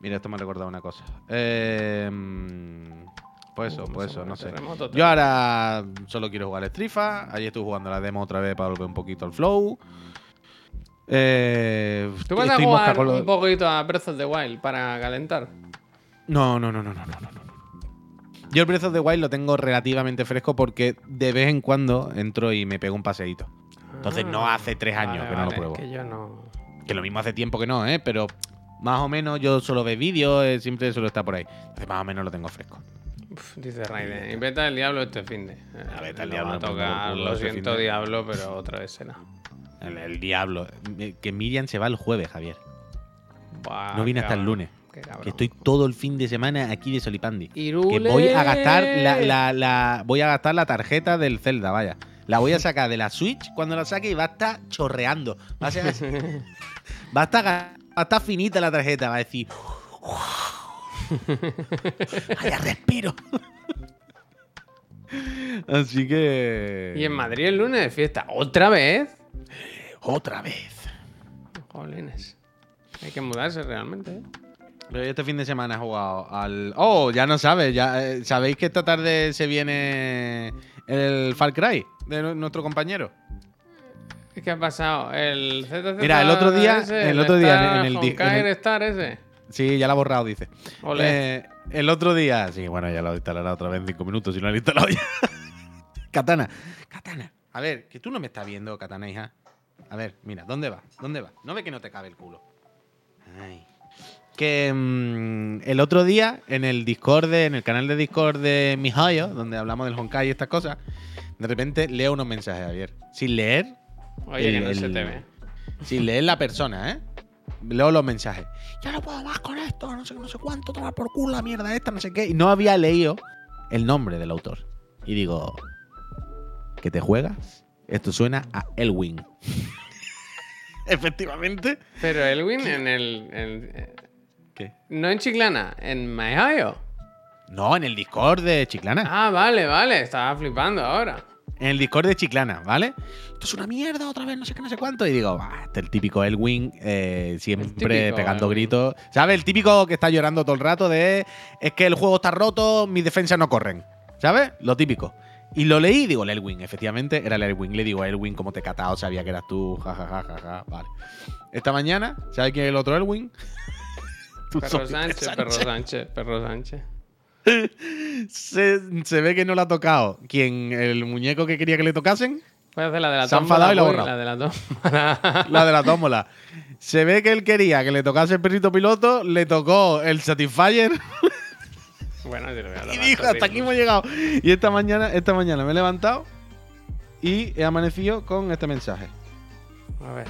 Mira, esto me ha recordado una cosa. Eh, pues eso, pues eso, no sé. Yo ahora solo quiero jugar Strifa. Ayer estuve jugando la demo otra vez para volver un poquito al flow. Eh, ¿Tú vas a jugar un poquito a Breath of the Wild para calentar? No, no, no, no, no, no, no. Yo el Breath of the Wild lo tengo relativamente fresco porque de vez en cuando entro y me pego un paseíto. Entonces no hace tres años Vale, que no lo pruebo. Que yo no. Que lo mismo hace tiempo que no, ¿eh? Pero más o menos yo solo veo vídeos, eh, siempre suelo estar por ahí. Entonces más o menos lo tengo fresco. Uf, dice Raiden. Y vete al diablo este fin de. A vete al No diablo, va a por tocar. culo Lo este siento, finde. diablo, pero otra vez será. El, el diablo. Eh, Que Miriam se va el jueves, Javier. Buah, No viene hasta el lunes. Que estoy todo el fin de semana aquí de Solipandi. Que voy a gastar la, la- la- voy a gastar la tarjeta del Zelda, vaya. La voy a sacar de la Switch cuando la saque y va a estar chorreando. Va a, ser- va a estar, va a estar finita la tarjeta, va a decir. Vaya respiro. Así que. Y en Madrid el lunes de fiesta. ¿Otra vez? Otra vez. Jolines. Hay que mudarse realmente, ¿eh? Pero yo este fin de semana he jugado al. Oh, ya no sabes. Ya, eh, ¿Sabéis que esta tarde se viene el Far Cry de nu- nuestro compañero? ¿Qué ha pasado? El ZZ Mira, el otro día- el otro día en el di- en el- Star ese. Sí, ya lo ha borrado, dice. Ole. Eh, el otro día. Sí, bueno, ya lo instalará otra vez en cinco minutos si no lo he instalado ya. Katana. Katana. A ver, que tú no me estás viendo, Katana, hija. A ver, mira, ¿dónde va? ¿Dónde va? No ve que no te cabe el culo. Ay. Que mm, el otro día, en el Discord, de- en el canal de Discord de Mihayo, donde hablamos del Honkai y estas cosas, de repente leo unos mensajes, Javier. Sin leer, Oye, que el- no se te ve. sin leer la persona, ¿eh? Leo los mensajes. Ya no puedo más con esto, no sé, no sé cuánto, tomar por culo la mierda esta, no sé qué. Y no había leído el nombre del autor. Y digo, ¿que te juegas? Esto suena a Elwin. Efectivamente. Pero Elwin en el. en- eh, ¿Qué? no en Chiclana, en Maihio. No, en el Discord de Chiclana. Ah, vale, vale. Estaba flipando ahora. En el Discord de Chiclana, ¿vale? Esto es una mierda otra vez, no sé qué, no sé cuánto. Y digo, "Bah, este es el típico Elwin, eh, siempre El típico pegando Elwin. gritos. ¿Sabes? El típico que está llorando todo el rato de es que el juego está roto, mis defensas no corren. ¿Sabes? Lo típico. Y lo leí y digo, el Elwin, efectivamente, era el Elwin. Le digo, Elwin, como te he catado, sabía que eras tú, jajaja, jaja, vale. Esta mañana, ¿sabes quién es el otro Elwin? Perro soy Sánchez, perro Sánchez, perro Sánchez. Se, se ve que no le ha tocado. ¿Quién? ¿El muñeco que quería que le tocasen? Puedes hacer la de la Se tómbola, y la. La de la tómbola. La de la tómbola. Se ve que él quería que le tocase el perrito piloto, le tocó el Satisfyer bueno, yo lo voy a y dijo, hasta aquí hemos llegado. Y esta mañana, esta mañana me he levantado y he amanecido con este mensaje. A ver.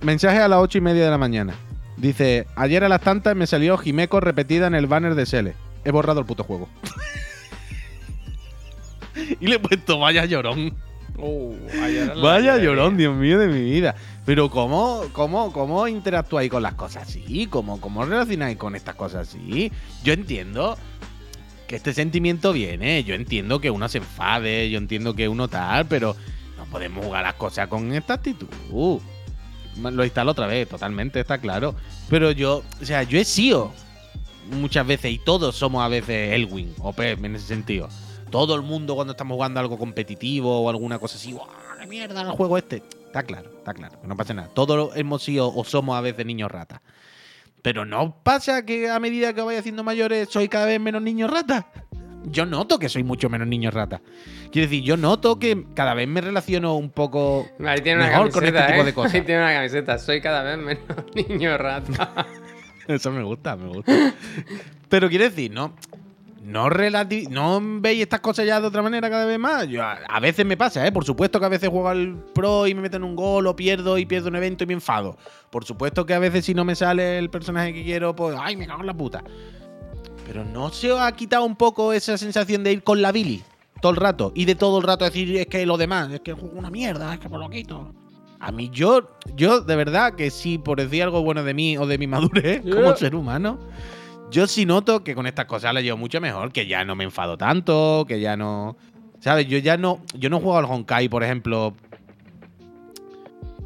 Mensaje a las ocho y media de la mañana. Dice, ayer a las tantas me salió Jimeco repetida en el banner de Sele. He borrado el puto juego. y le he puesto, vaya llorón. La Vaya llorón, Dios mío de mi vida. Pero ¿cómo, cómo, cómo interactúáis con las cosas así? ¿Cómo, ¿Cómo relacionáis con estas cosas así? Yo entiendo que este sentimiento viene. Yo entiendo que uno se enfade, yo entiendo que uno tal, pero no podemos jugar las cosas con esta actitud. Lo instalo otra vez, totalmente, está claro. Pero yo, o sea, yo he sido muchas veces, y todos somos a veces Elwin o Pep en ese sentido. Todo el mundo cuando estamos jugando algo competitivo o alguna cosa así. ¡Qué mierda el juego este! Está claro, está claro, no pasa nada. Todos hemos sido o somos a veces niños ratas. Pero no pasa que a medida que vaya haciendo mayores soy cada vez menos niño rata. Yo noto que soy mucho menos niño rata. Quiero decir, yo noto que cada vez me relaciono un poco Ahí tiene una mejor camiseta, con este tipo ¿eh? de cosas. Ahí tiene una camiseta. Soy cada vez menos niño rata. Eso me gusta, me gusta. Pero quiero decir, no. No, no veis estas cosas ya de otra manera cada vez más. Yo, a, a veces me pasa, ¿eh? Por supuesto que a veces juego al pro y me meten un gol o pierdo y pierdo un evento y me enfado. Por supuesto que a veces si no me sale el personaje que quiero, pues, ¡ay, me cago en la puta! Pero no se os ha quitado un poco esa sensación de ir con la Billy todo el rato y de todo el rato decir es que lo demás, es que el juego es una mierda, es que por lo quito. A mí yo, yo de verdad que sí, por decir algo bueno de mí o de mi madurez como ser humano, yo sí noto que con estas cosas la llevo mucho mejor, que ya no me enfado tanto, que ya no... ¿Sabes? Yo ya no... Yo no juego al Honkai, por ejemplo...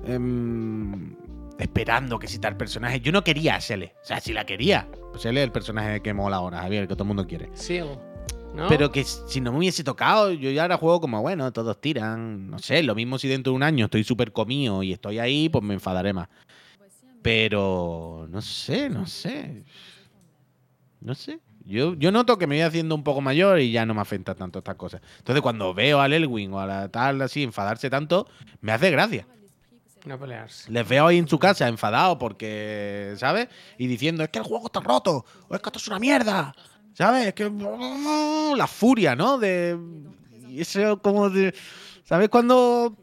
em, esperando que si tal personaje... Yo no quería a Sele. O sea, si la quería. Pues Sele es el personaje que mola ahora, Javier, que todo el mundo quiere. Sigo. ¿No? Pero que si no me hubiese tocado, yo ya ahora juego como, bueno, todos tiran. No sé, lo mismo si dentro de un año estoy súper comido y estoy ahí, pues me enfadaré más. Pero no sé, no sé. No sé. Yo, yo noto que me voy haciendo un poco mayor y ya no me afecta tanto estas cosas. Entonces, cuando veo al Elwin o a la tal así enfadarse tanto, me hace gracia. No pelearse. Les veo ahí en su casa enfadados porque, ¿sabes? Y diciendo, es que el juego está roto, o es que esto es una mierda, ¿sabes? Es que la furia, ¿no? De y eso como de, ¿sabes cuando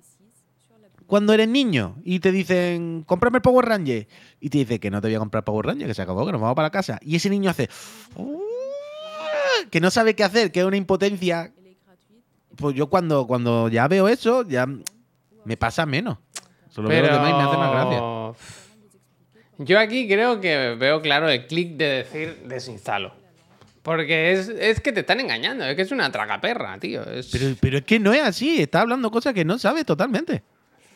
cuando eres niño y te dicen, cómprame el Power Ranger. Y te dice que no te voy a comprar Power Ranger, que se acabó, que nos vamos para la casa. Y ese niño hace. Que no sabe qué hacer, que es una impotencia. Pues yo cuando, cuando ya veo eso, ya me pasa menos. Solo veo los demás y me hace más gracia. Yo aquí creo que veo claro el clic de decir desinstalo. Porque es, es que te están engañando, es que es una tragaperra, tío. Es... Pero, pero es que no es así, está hablando cosas que no sabe totalmente.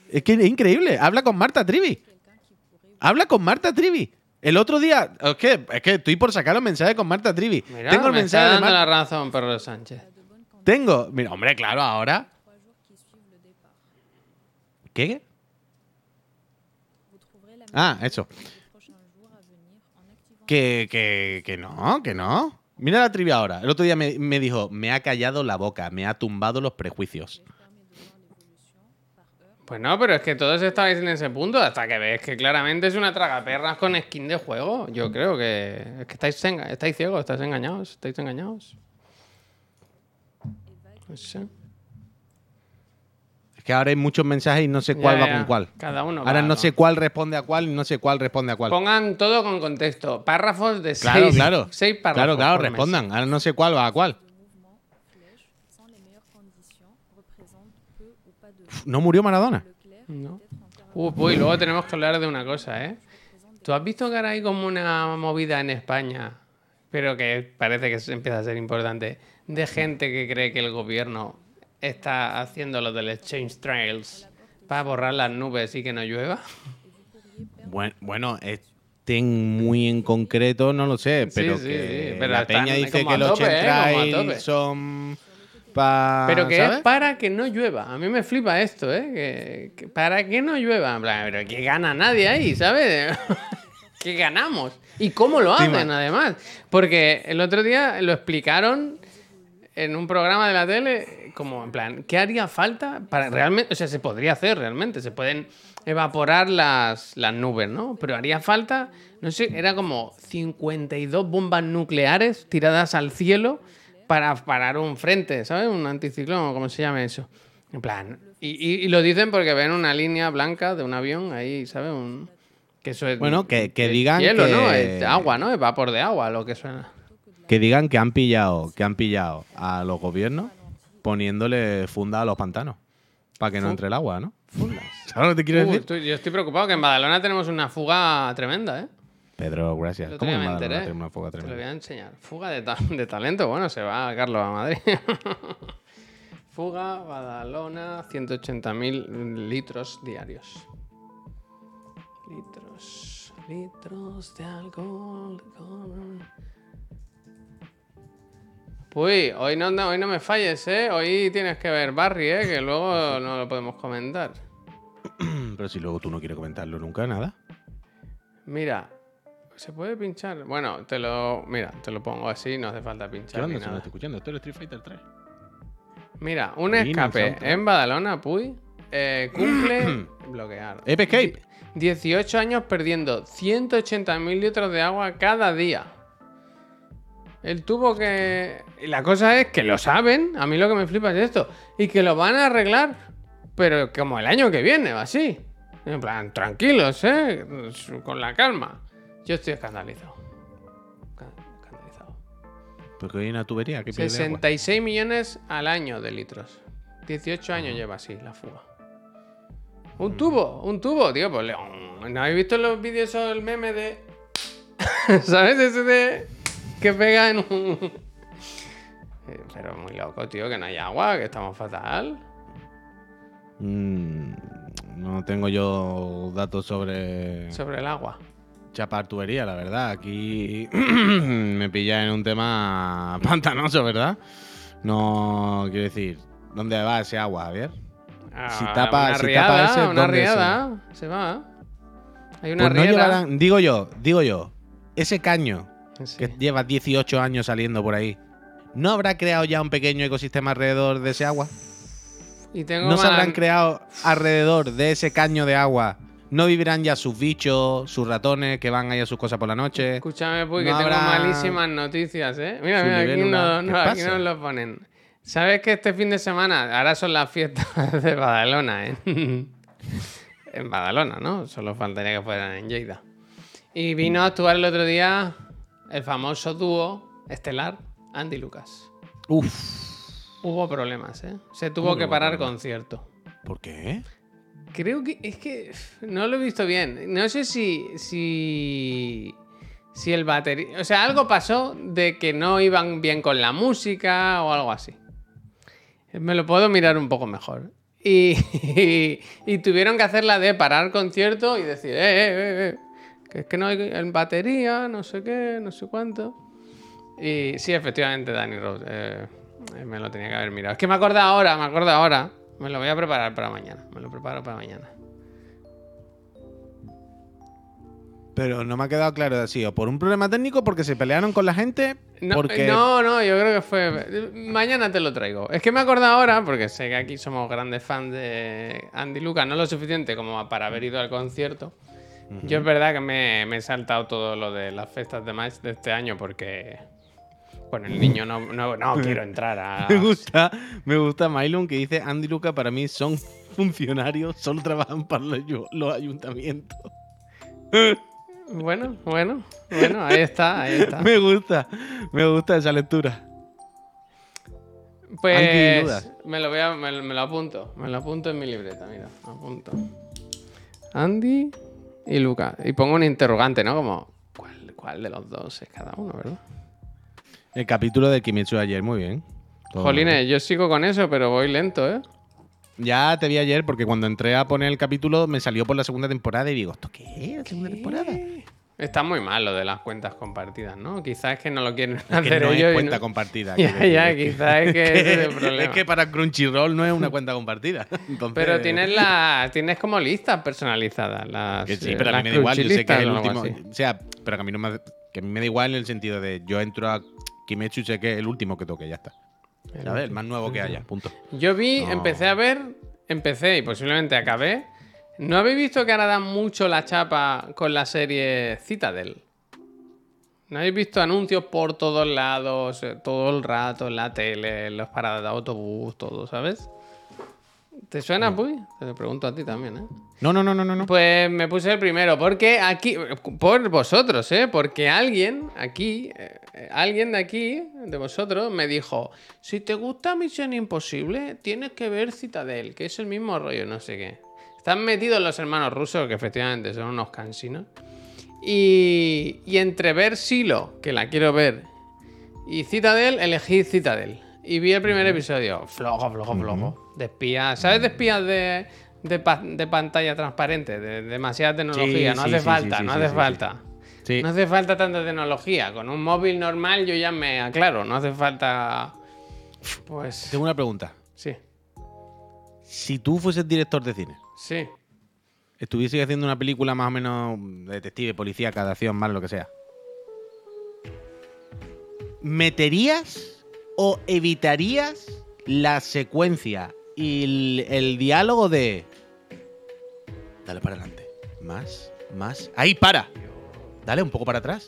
Es que es increíble. Habla con Marta Trivi. Habla con Marta Trivi. El otro día, es que, es que estoy por sacar los mensajes con Marta Trivi. Tengo el me mensaje está de la razón, Perro Sánchez. Tengo. Mira, hombre, claro, ahora. ¿Qué? Ah, eso. Que, que, que no, que no. Mira la trivia ahora. El otro día me, me dijo, me ha callado la boca, me ha tumbado los prejuicios. Pues no, pero es que todos estabais en ese punto hasta que ves que claramente es una tragaperras con skin de juego. Yo creo que es que estáis, estáis ciegos, estáis engañados, estáis engañados. No sé. Es que ahora hay muchos mensajes y no sé cuál Ya, va ya. con cuál. Cada uno. Ahora va, no sé cuál responde a cuál y no sé cuál responde a cuál. Pongan todo con contexto. Párrafos de Claro, seis, claro. seis párrafos. Claro, claro, mes. respondan. Ahora no sé cuál va a cuál. ¿No murió Maradona? No. encore Uy, uy, luego tenemos que hablar de una cosa, ¿eh? ¿Tú has visto que ahora hay como una movida en España, pero que parece que empieza a ser importante, de gente que cree que el gobierno está haciendo lo del Exchange Trails para borrar las nubes y que no llueva? Bueno, bueno, estén muy en concreto, no lo sé, Sí, pero sí, que sí, pero la peña dice que los ¿eh? Como a Trail tope. son para... Pero que es para que no llueva. A mí me flipa esto, ¿eh? Que, que para que no llueva. Pero que gana nadie ahí, ¿sabes? que ganamos. ¿Y cómo lo Sí, hacen, además? Porque el otro día lo explicaron en un programa de la tele, como en plan, ¿qué haría falta para realmente? O sea, se podría hacer realmente. Se pueden evaporar las, las nubes, ¿no? Pero haría falta, no sé, era como 52 bombas nucleares tiradas al cielo para parar un frente, ¿sabes? Un anticiclón, o como se llama eso. En plan, y, y- y lo dicen porque ven una línea blanca de un avión ahí, ¿sabes? Un, que eso es Bueno, que- que digan hielo, que- ¿no? Es agua, ¿no? Es vapor de agua, lo que suena. Que digan que han pillado, que han pillado a los gobiernos poniéndole funda a los pantanos para que no entre el agua, ¿no? ¿Sabes lo que te quiero Uh, decir? estoy- yo estoy preocupado que en Badalona tenemos una fuga tremenda, ¿eh? Pedro, gracias. Otro ¿Cómo me enteré. tenemos una foga Te lo tremenda? voy a enseñar. Fuga de, ta- de talento. Bueno, se va Carlos a Madrid. Fuga, Badalona, 180.000 litros diarios. Litros, litros de alcohol. alcohol. Uy, hoy no, no, hoy no me falles, ¿eh? Hoy tienes que ver Barry, ¿eh? Que luego no lo podemos comentar. Pero si luego tú no quieres comentarlo nunca, nada. Mira, ¿se puede pinchar? Bueno, te lo, mira, te lo pongo así, no hace falta ¿Qué pinchar ni onda? Si me estoy escuchando. Esto es Street Fighter 3. Mira, un escape en Badalona, Puy, eh, cumple bloquear. Ape Escape. 18 años perdiendo 180.000 litros de agua cada día. Él tuvo que... y La cosa es que lo saben, a mí lo que me flipa es esto, y que lo van a arreglar, pero como el año que viene o así. En plan, tranquilos, ¿eh? Con la calma. Yo estoy escandalizado. Esca- Escandalizado. Porque hay una tubería que pierde agua. 66 millones al año de litros. 18 años lleva así la fuga. Un tubo, un tubo, tío. Pues, ¿no habéis visto los vídeos o el meme de. ¿Sabes? Ese de. Que pega en un. Eh, Pero muy loco, tío, que no hay agua, que estamos fatal. Mm, no tengo yo datos sobre Sobre el agua. chapar tubería, la verdad. Aquí me pilla en un tema pantanoso, ¿verdad? No, quiero decir, ¿dónde va ese agua, Javier? Si Ah, tapa- una si tapa ese, una ¿dónde riada. Se va. Hay una Pues no llevarán, digo yo, digo yo, ese caño Sí. que lleva 18 años saliendo por ahí, ¿no habrá creado ya un pequeño ecosistema alrededor de ese agua? Y tengo ¿No se habrán creado alrededor de ese caño de agua? ¿No vivirán ya sus bichos, sus ratones que van ahí a sus cosas por la noche? Escúchame, pues, No que tengo malísimas noticias, ¿eh? Mira, mira, aquí, no, nos lo ponen. ¿Sabes que este fin de semana, ahora son las fiestas de Badalona, ¿eh? en Badalona, ¿no? Solo faltaría que fueran en Lleida. Y vino a actuar el otro día el famoso dúo estelar Andy Lucas. Uf. Hubo problemas, ¿eh? Se tuvo que parar problemas? concierto. ¿Por qué? Creo que es que no lo he visto bien. No sé si si si el batería, o sea, algo pasó de que no iban bien con la música o algo así. Me lo puedo mirar un poco mejor. Y, y, tuvieron que hacerla de parar concierto y decir, eh, eh, eh, eh, que es que no hay en batería, no sé qué, no sé cuánto. Y sí, efectivamente, Danny Rose, eh, eh, me lo tenía que haber mirado. Es que me acuerdo ahora, me acuerdo ahora. Me lo voy a preparar para mañana. Me lo preparo para mañana. Pero no me ha quedado claro de así. O por un problema técnico, porque se pelearon con la gente. No, porque... no, no, yo creo que fue. Mañana te lo traigo. Es que me acuerdo ahora, porque sé que aquí somos grandes fans de Andy Lucas, no lo suficiente como para haber ido al concierto. Yo es verdad que me, me he saltado todo lo de las fiestas de match de este año porque. Bueno, el niño no, no, no quiero entrar a. Me gusta, me gusta Mylon que dice Andy Luca para mí son funcionarios, solo trabajan para los, ayu- los ayuntamientos. Bueno, bueno, bueno, ahí está, ahí está. Me gusta, me gusta esa lectura. Pues me lo voy a, me, me lo apunto, me lo apunto en mi libreta, mira, apunto. Andy y Luca. Y pongo un interrogante, ¿no? Como, ¿cuál, cuál de los dos es cada uno, verdad? El capítulo de Kimetsu de ayer, muy bien. Todo Jolines, yo sigo con eso, pero voy lento, ¿eh? Ya te vi ayer porque cuando entré a poner el capítulo me salió por la segunda temporada y digo, ¿esto qué es? ¿La segunda temporada? Está muy mal lo de las cuentas compartidas, ¿no? Quizás es que no lo quieren Que hacer no ellos. es cuenta no- compartida. Ya, ya, quizás es que ese es el problema. Es que para Crunchyroll no es una cuenta compartida. Entonces- Pero tienes las, tienes como listas personalizadas. Las, Que sí, pero a mí me da igual. Yo sé que es el o último. así. O sea, pero que a mí, no me, que a mí me da igual en el sentido de yo entro a Kimetsu y sé que es el último que toque, ya está. ¿Sabes? El más nuevo que haya, punto. Yo vi, No. empecé a ver, empecé y posiblemente acabé. ¿No habéis visto que ahora dan mucho la chapa con la serie Citadel? ¿No habéis visto anuncios por todos lados, eh, todo el rato, en la tele, en las paradas de autobús, todo, ¿sabes? ¿Te suena, Puy? Te lo pregunto a ti también, ¿eh? No, no, no, no, no. no. Pues me puse el primero, porque aquí, por vosotros, ¿eh? Porque alguien aquí, eh, alguien de aquí, de vosotros, me dijo, si te gusta Misión Imposible, tienes que ver Citadel, que es el mismo rollo, no sé qué. Están metidos los hermanos rusos, que efectivamente son unos cansinos. Y, y entre ver Silo, que la quiero ver, y Citadel, elegí Citadel. Y vi el primer episodio. Flojo, flojo, flojo. De espías. ¿Sabes de espías de, de, pa- de pantalla transparente? De, demasiada tecnología. no sí, hace sí, falta, no hace sí, sí. falta. Sí. No hace falta tanta tecnología. Con un móvil normal yo ya me aclaro. No hace falta. Pues. Tengo una pregunta. Sí, Si tú fueses director de cine, sí. estuviese haciendo una película más o menos de detective, policía, cada acción, más lo que sea, ¿meterías o evitarías la secuencia y el, el diálogo de... Dale para adelante. Más, más. Ahí, para. Dale un poco para atrás.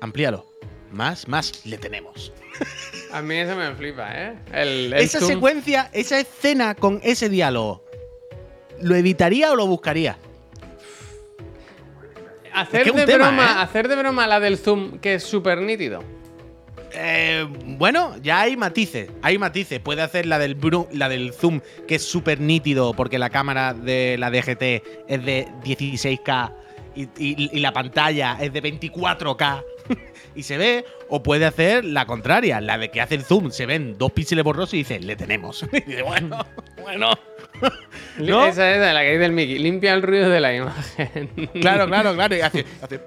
Amplíalo. Más, más. Le tenemos. A mí eso me flipa, ¿eh? El, el esa zoom. secuencia, esa escena con ese diálogo, ¿lo evitaría o lo buscaría? Hacer, Es que de tema, broma, ¿eh? hacer de broma la del zoom, que es súper nítido. Eh, bueno, ya hay matices. Hay matices. Puede hacer la del, la del zoom, que es súper nítido, porque la cámara de la DGT es de 16K y, y- y la pantalla es de 24K. Y se ve. O puede hacer la contraria, la de que hace el zoom, se ven dos píxeles borrosos y dice, le tenemos. y dice, bueno, bueno. ¿No? Esa es la que dice el Mickey. Limpia el ruido de la imagen. Claro, claro, claro. Y hace, hace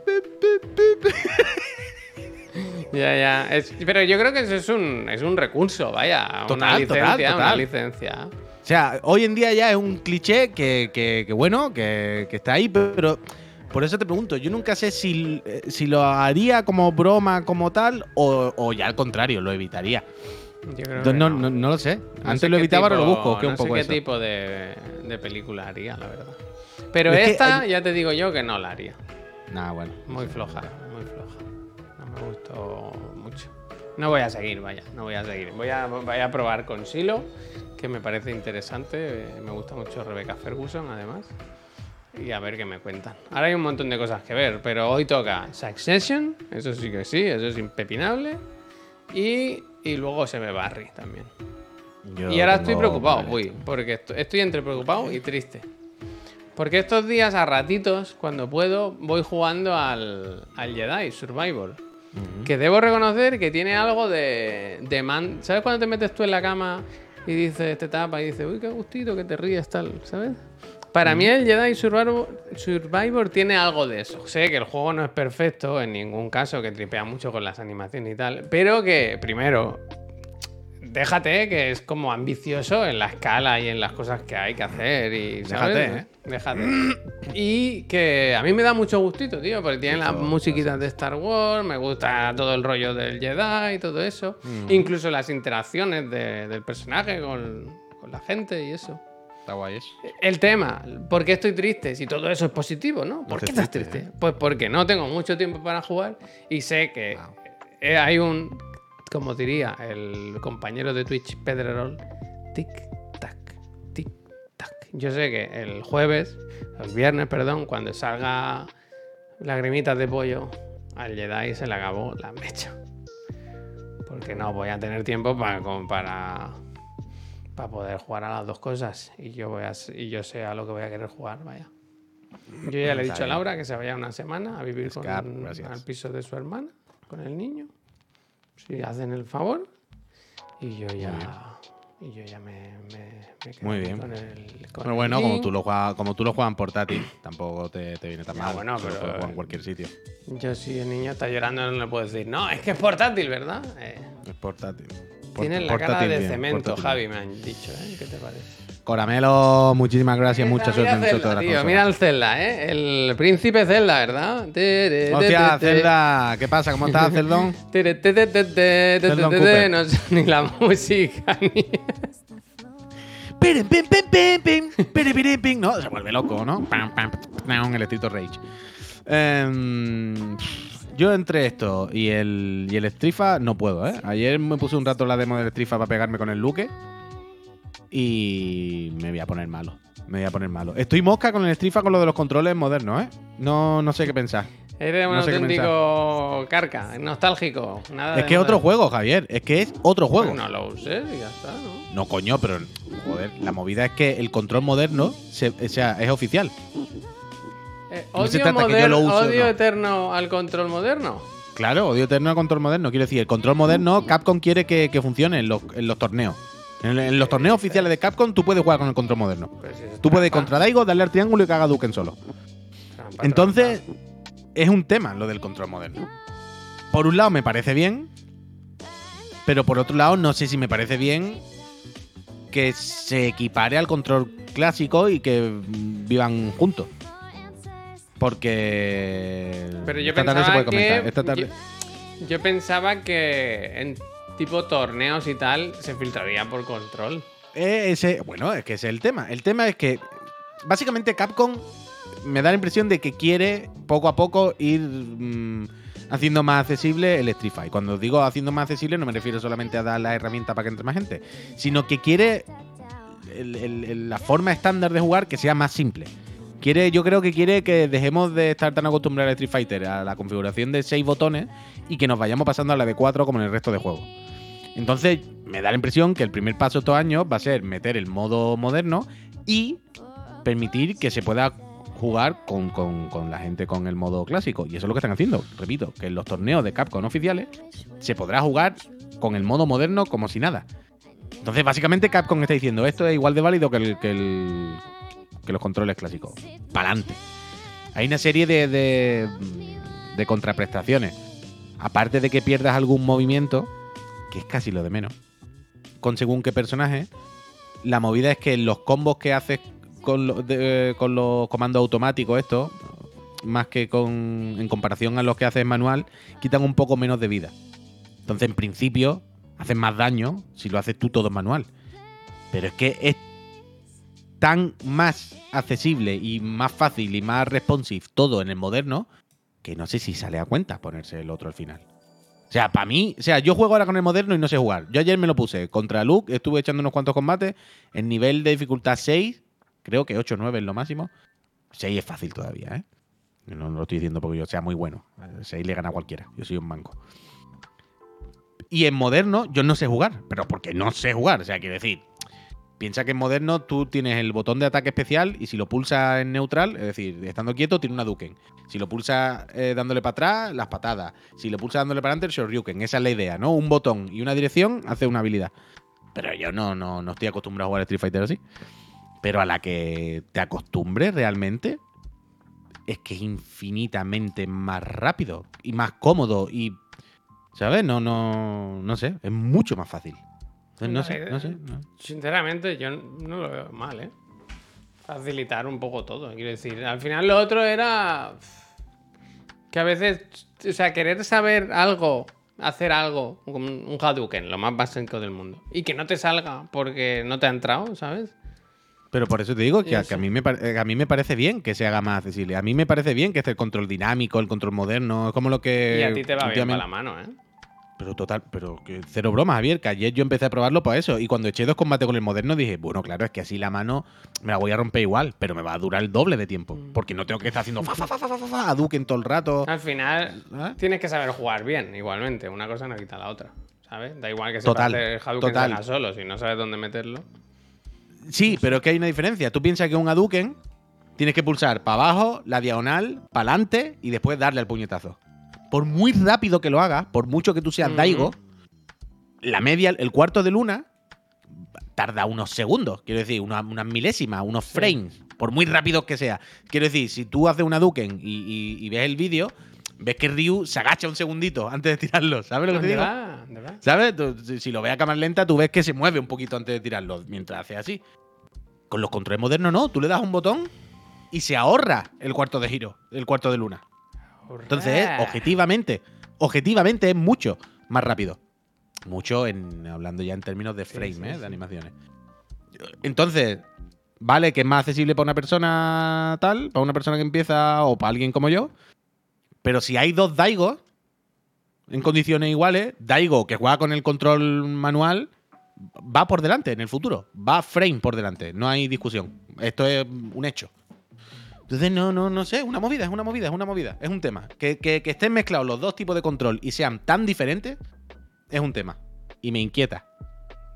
ya, ya. Es- pero yo creo que eso es un, es un recurso, vaya. una Total, licencia, total, una total. licencia. O sea, hoy en día ya es un cliché que, que- que bueno, que, que está ahí, pero por eso te pregunto, yo nunca sé si, eh, si lo haría como broma, como tal, o, o ya al contrario, lo evitaría. Yo creo que no, no. no- no lo sé. Antes sé lo evitaba, ahora lo busco, que no un sé poco qué eso. tipo de, de película haría, la verdad. Pero Es que esta, hay- ya te digo yo que no la haría. Nah, bueno. Muy floja, muy floja. No me gustó mucho. No voy a seguir, vaya, no voy a seguir. Voy a, voy a probar con Silo que me parece interesante. Me gusta mucho Rebecca Ferguson, además. Y a ver qué me cuentan. Ahora hay un montón de cosas que ver, pero hoy toca Succession, eso sí que sí, eso es impepinable. Y, y luego se me Barry también. Yo y ahora estoy preocupado, uy, porque esto- estoy entre preocupado y triste. Porque estos días, a ratitos, cuando puedo, voy jugando al, al Jedi Survivor. Que debo reconocer que tiene algo de, de man. ¿Sabes cuando te metes tú en la cama y dices, te tapa y dices, uy, qué gustito, que te ríes, tal, ¿sabes? Para mí el Jedi Survivor, tiene algo de eso. Sé que el juego no es perfecto en ningún caso, que tripea mucho con las animaciones y tal, pero que primero déjate que es como ambicioso en la escala y en las cosas que hay que hacer y ¿sabes? Déjate, ¿eh? Déjate. Y que a mí me da mucho gustito, tío, porque tiene las musiquitas de Star Wars, me gusta todo el rollo del Jedi y todo eso, Mm. incluso las interacciones de- del personaje con, con la gente y eso. Está guay eso. El tema, ¿por qué estoy triste? Si todo eso es positivo, ¿no? ¿Por qué estás triste, triste? Pues porque no tengo mucho tiempo para jugar y sé que eh, hay un, como diría el compañero de Twitch, Pedrerol, tic-tac, tic-tac. Yo sé que el jueves, el viernes, perdón, cuando salga lagrimitas de pollo, al Jedi se le acabó la mecha. Porque no voy a tener tiempo para, para, para poder jugar a las dos cosas. Y yo, voy a, y yo sé a lo que voy a querer jugar, vaya. Yo ya le he dicho a. Laura que se vaya una semana a vivir con, Escap, gracias. al piso de su hermana, con el niño. Si hacen el favor. Y yo ya. Y yo ya me, me, me quedo Muy bien. con el. con Pero el bueno, como link. tú lo juegas, como tú lo juegas en portátil, tampoco te, te viene tan mal. bueno, Tú lo pero- jugar en cualquier sitio. Yo, si el niño está llorando, no le puedo decir, no, es que es portátil, ¿verdad? Eh, Es portátil. Tienes la cara de bien, cemento, portátil Javi, bien. me han dicho, ¿eh? ¿Qué te parece? Coramelo, muchísimas gracias, mucha Mira suerte en Zelda, tío, mira el Zelda, ¿eh? El príncipe Zelda, ¿verdad? Tere, Hostia. Zelda, ¿qué pasa? ¿Cómo estás, Celdón? No sé ni la música ni. No, se vuelve loco, ¿no? Pam, pam, pam, el estilo Rage. Em, yo entre esto y el, y el Strifa no puedo, ¿eh? Ayer me puse un rato la demo del Strifa para pegarme con el Luke y me voy a poner malo. Me voy a poner malo. Estoy mosca con el Strifa con lo de los controles modernos, ¿eh? No, no sé qué pensar. Eres un No sé qué auténtico carca, nostálgico. Nada Es que es otro juego, Javier. Es que es otro juego. Pues no lo uses y ya está, ¿no? No, coño, pero joder, la movida es que el control moderno se- o sea, es oficial. Eh, No se odio odio no. eterno al control moderno. Claro, odio eterno al control moderno. Quiero decir, el control moderno, Capcom quiere que, que funcione en los, en los torneos. En, en los torneos oficiales de Capcom, tú puedes jugar con el control moderno. Pues es Tú puedes contra Daigo, darle al triángulo y que haga Duken solo. trampa, Entonces, trampa. es un tema lo del control moderno. Por un lado, me parece bien. Pero por otro lado, no sé si me parece bien que se equipare al control clásico y que vivan juntos. Porque. Pero yo esta tarde se pensaba puede comentar. que. Esta tarde- Yo, yo pensaba que en tipo torneos y tal se filtraría por control. Eh, ese, bueno, es que ese es el tema. El tema es que básicamente Capcom me da la impresión de que quiere poco a poco ir mm, haciendo más accesible el Street Fighter. Cuando digo haciendo más accesible no me refiero solamente a dar la herramienta para que entre más gente, sino que quiere el- el- el- la forma estándar de jugar que sea más simple. Quiere, yo creo que quiere que dejemos de estar tan acostumbrados al Street Fighter a la configuración de 6 botones y que nos vayamos pasando a la de 4 como en el resto de juegos. Entonces, me da la impresión que el primer paso estos años va a ser meter el modo moderno y permitir que se pueda jugar con, con- con la gente con el modo clásico. Y eso es lo que están haciendo. Repito, que en los torneos de Capcom oficiales se podrá jugar con el modo moderno como si nada. Entonces, básicamente Capcom está diciendo, esto es igual de válido que, el, que, el- que los controles clásicos. Pa'lante. Hay una serie de, de, contraprestaciones. Aparte de que pierdas algún movimiento, que es casi lo de menos, con según qué personaje, la movida es que los combos que haces con, lo- de- con los comandos automáticos, estos, más que con, en comparación a los que haces manual, quitan un poco menos de vida. Entonces, en principio, haces más daño si lo haces tú todo manual. Pero es que es tan más accesible y más fácil y más responsive todo en el moderno que no sé si sale a cuenta ponerse el otro al final. O sea, para mí, o sea, yo juego ahora con el moderno y no sé jugar. Yo ayer me lo puse contra Luke, estuve echando unos cuantos combates. En nivel de dificultad 6, creo que 8 o 9 es lo máximo. 6 es fácil todavía, ¿eh? No, no lo estoy diciendo porque yo sea muy bueno. 6 le gana a cualquiera. Yo soy un manco. Y en moderno yo no sé jugar, pero porque no sé jugar. O sea, quiero decir, piensa que en moderno tú tienes el botón de ataque especial y si lo pulsas en neutral, es decir, estando quieto, tiene una Duken. Si lo pulsas eh, dándole para atrás, las patadas. Si lo pulsas dándole para adelante, el Shoryuken. Esa es la idea, ¿no? Un botón y una dirección hace una habilidad. Pero yo no, no, no estoy acostumbrado a jugar Street Fighter así. Pero a la que te acostumbres realmente, es que es infinitamente más rápido y más cómodo y ¿sabes? No, no, no sé, es mucho más fácil. No sé, no sé. no. Sinceramente, yo no lo veo mal, ¿eh? Facilitar un poco todo, quiero decir. Al final lo otro era que a veces, o sea, querer saber algo, hacer algo, como un Hadouken, lo más básico del mundo, y que no te salga porque no te ha entrado, ¿sabes? Pero por eso te digo que, a, eso. que a, mí me, pare- eh, a mí me parece bien que se haga más accesible. A mí me parece bien que esté el control dinámico, el control moderno, es como lo que... y a ti te va bien para la mano, ¿eh? Pero total, pero que cero bromas, Javier, que ayer yo empecé a probarlo por eso. Y cuando eché dos combates con el moderno dije, bueno, claro, es que así la mano me la voy a romper igual, pero me va a durar el doble de tiempo. Mm. Porque no tengo que estar haciendo fa, fa, fa, fa, fa, fa, fa, a Duken todo el rato. Al final ¿Eh? tienes que saber jugar bien, igualmente. Una cosa no quita la otra, ¿sabes? Da igual que se Total, el Hadouken total. solo, si no sabes dónde meterlo. Sí, pero es que hay una diferencia. Tú piensas que un Hadouken tienes que pulsar para abajo, la diagonal, para adelante y después darle al puñetazo. Por muy rápido que lo hagas, por mucho que tú seas. Daigo, la media, el cuarto de luna, tarda unos segundos. Quiero decir, una- unas milésimas, unos frames. Por muy rápido que sea. Quiero decir, si tú haces una Duken y, y- y ves el vídeo, ves que Ryu se agacha un segundito antes de tirarlo. ¿Sabes lo que te ¿De digo? verdad? ¿Sabes? Tú- si- si lo ves a cámara lenta, tú ves que se mueve un poquito antes de tirarlo, mientras hace así. Con los controles modernos no, tú le das un botón y se ahorra el cuarto de giro, el cuarto de luna. Entonces, objetivamente, objetivamente es mucho más rápido. Mucho en hablando ya en términos de Sí, frame, sí, ¿eh? sí. de animaciones. Entonces, vale que es más accesible para una persona tal, para una persona que empieza o para alguien como yo. Pero si hay dos Daigos en condiciones iguales, Daigo que juega con el control manual va por delante en el futuro. Va frame por delante. No hay discusión. Esto es un hecho. Entonces, no, no, no sé, una movida, es una movida, es una movida, es un tema. Que, que- que estén mezclados los dos tipos de control y sean tan diferentes, es un tema. Y me inquieta.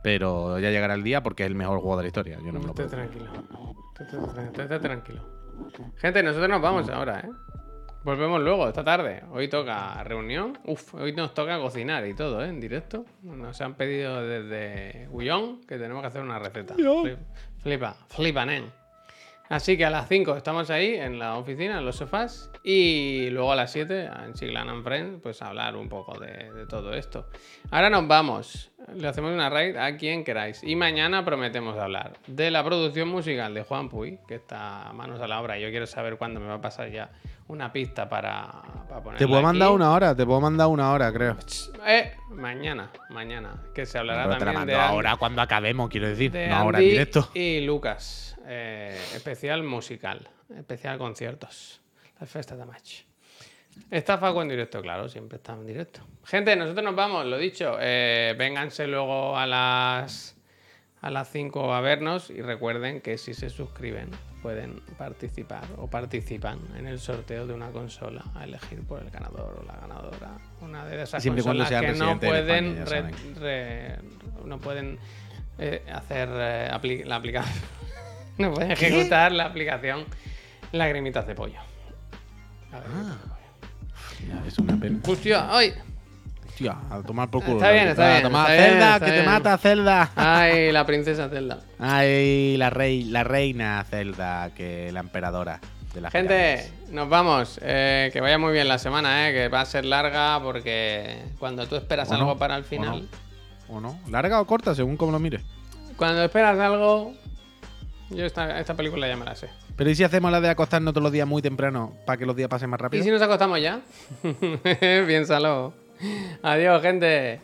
Pero ya llegará el día porque es el mejor juego de la historia. Yo no me lo puedo. tranquilo. Esté tranquilo. Gente, nosotros nos vamos ahora, ¿eh? Volvemos luego, esta tarde. Hoy toca reunión. Uf, hoy nos toca cocinar y todo, ¿eh? En directo. Nos han pedido desde Gullón que tenemos que hacer una receta. Flip- Flipa, flipa, nen. Así que a las 5 estamos ahí en la oficina, en los sofás. Y luego a las 7 en Chiclan and Friends, pues hablar un poco de todo esto. Ahora nos vamos. Le hacemos una raid a quien queráis. Y mañana prometemos hablar de la producción musical de Juan Puy, que está a manos a la obra. Yo quiero saber cuándo me va a pasar ya una pista para, para ponerla Te puedo mandar una hora, te puedo mandar una hora, creo. Eh, mañana, mañana. Que se hablará Pero te la también mando ahora cuando acabemos, quiero decir. de No ahora en directo. Y Lucas. eh, especial musical. Especial conciertos. La fiesta de match. Está Facu en directo, claro, siempre está en directo. Gente, nosotros nos vamos, lo dicho. eh, vénganse luego a las a las 5 a vernos y recuerden que si se suscriben pueden participar o participan en el sorteo de una consola a elegir por el ganador o la ganadora. Una de esas Siempre consolas que no pueden, España, ya re- re- no pueden eh, hacer eh, apli- la aplicación, no pueden ejecutar la aplicación Lagrimitas de pollo. Lagrimitas de pollo. Es una pena. Hostia, ¡ay! Hostia, a tomar por culo. Está bien, está A bien, tomar- está bien, Zelda, que te mata, Zelda. ¡Ay, la princesa Zelda! Ay, la, rey, la reina Zelda, que la emperadora de la Gente, nos vamos. Eh, que vaya muy bien la semana, eh, que va a ser larga porque cuando tú esperas O no, algo para el o final, ¿O no? ¿Larga o corta, según como lo mires? cuando esperas algo, yo esta, esta película ya me la sé. Pero ¿y si hacemos la de acostarnos todos los días muy temprano para que los días pasen más ¿Y rápido? si nos acostamos ya? Piénsalo. Adiós, gente.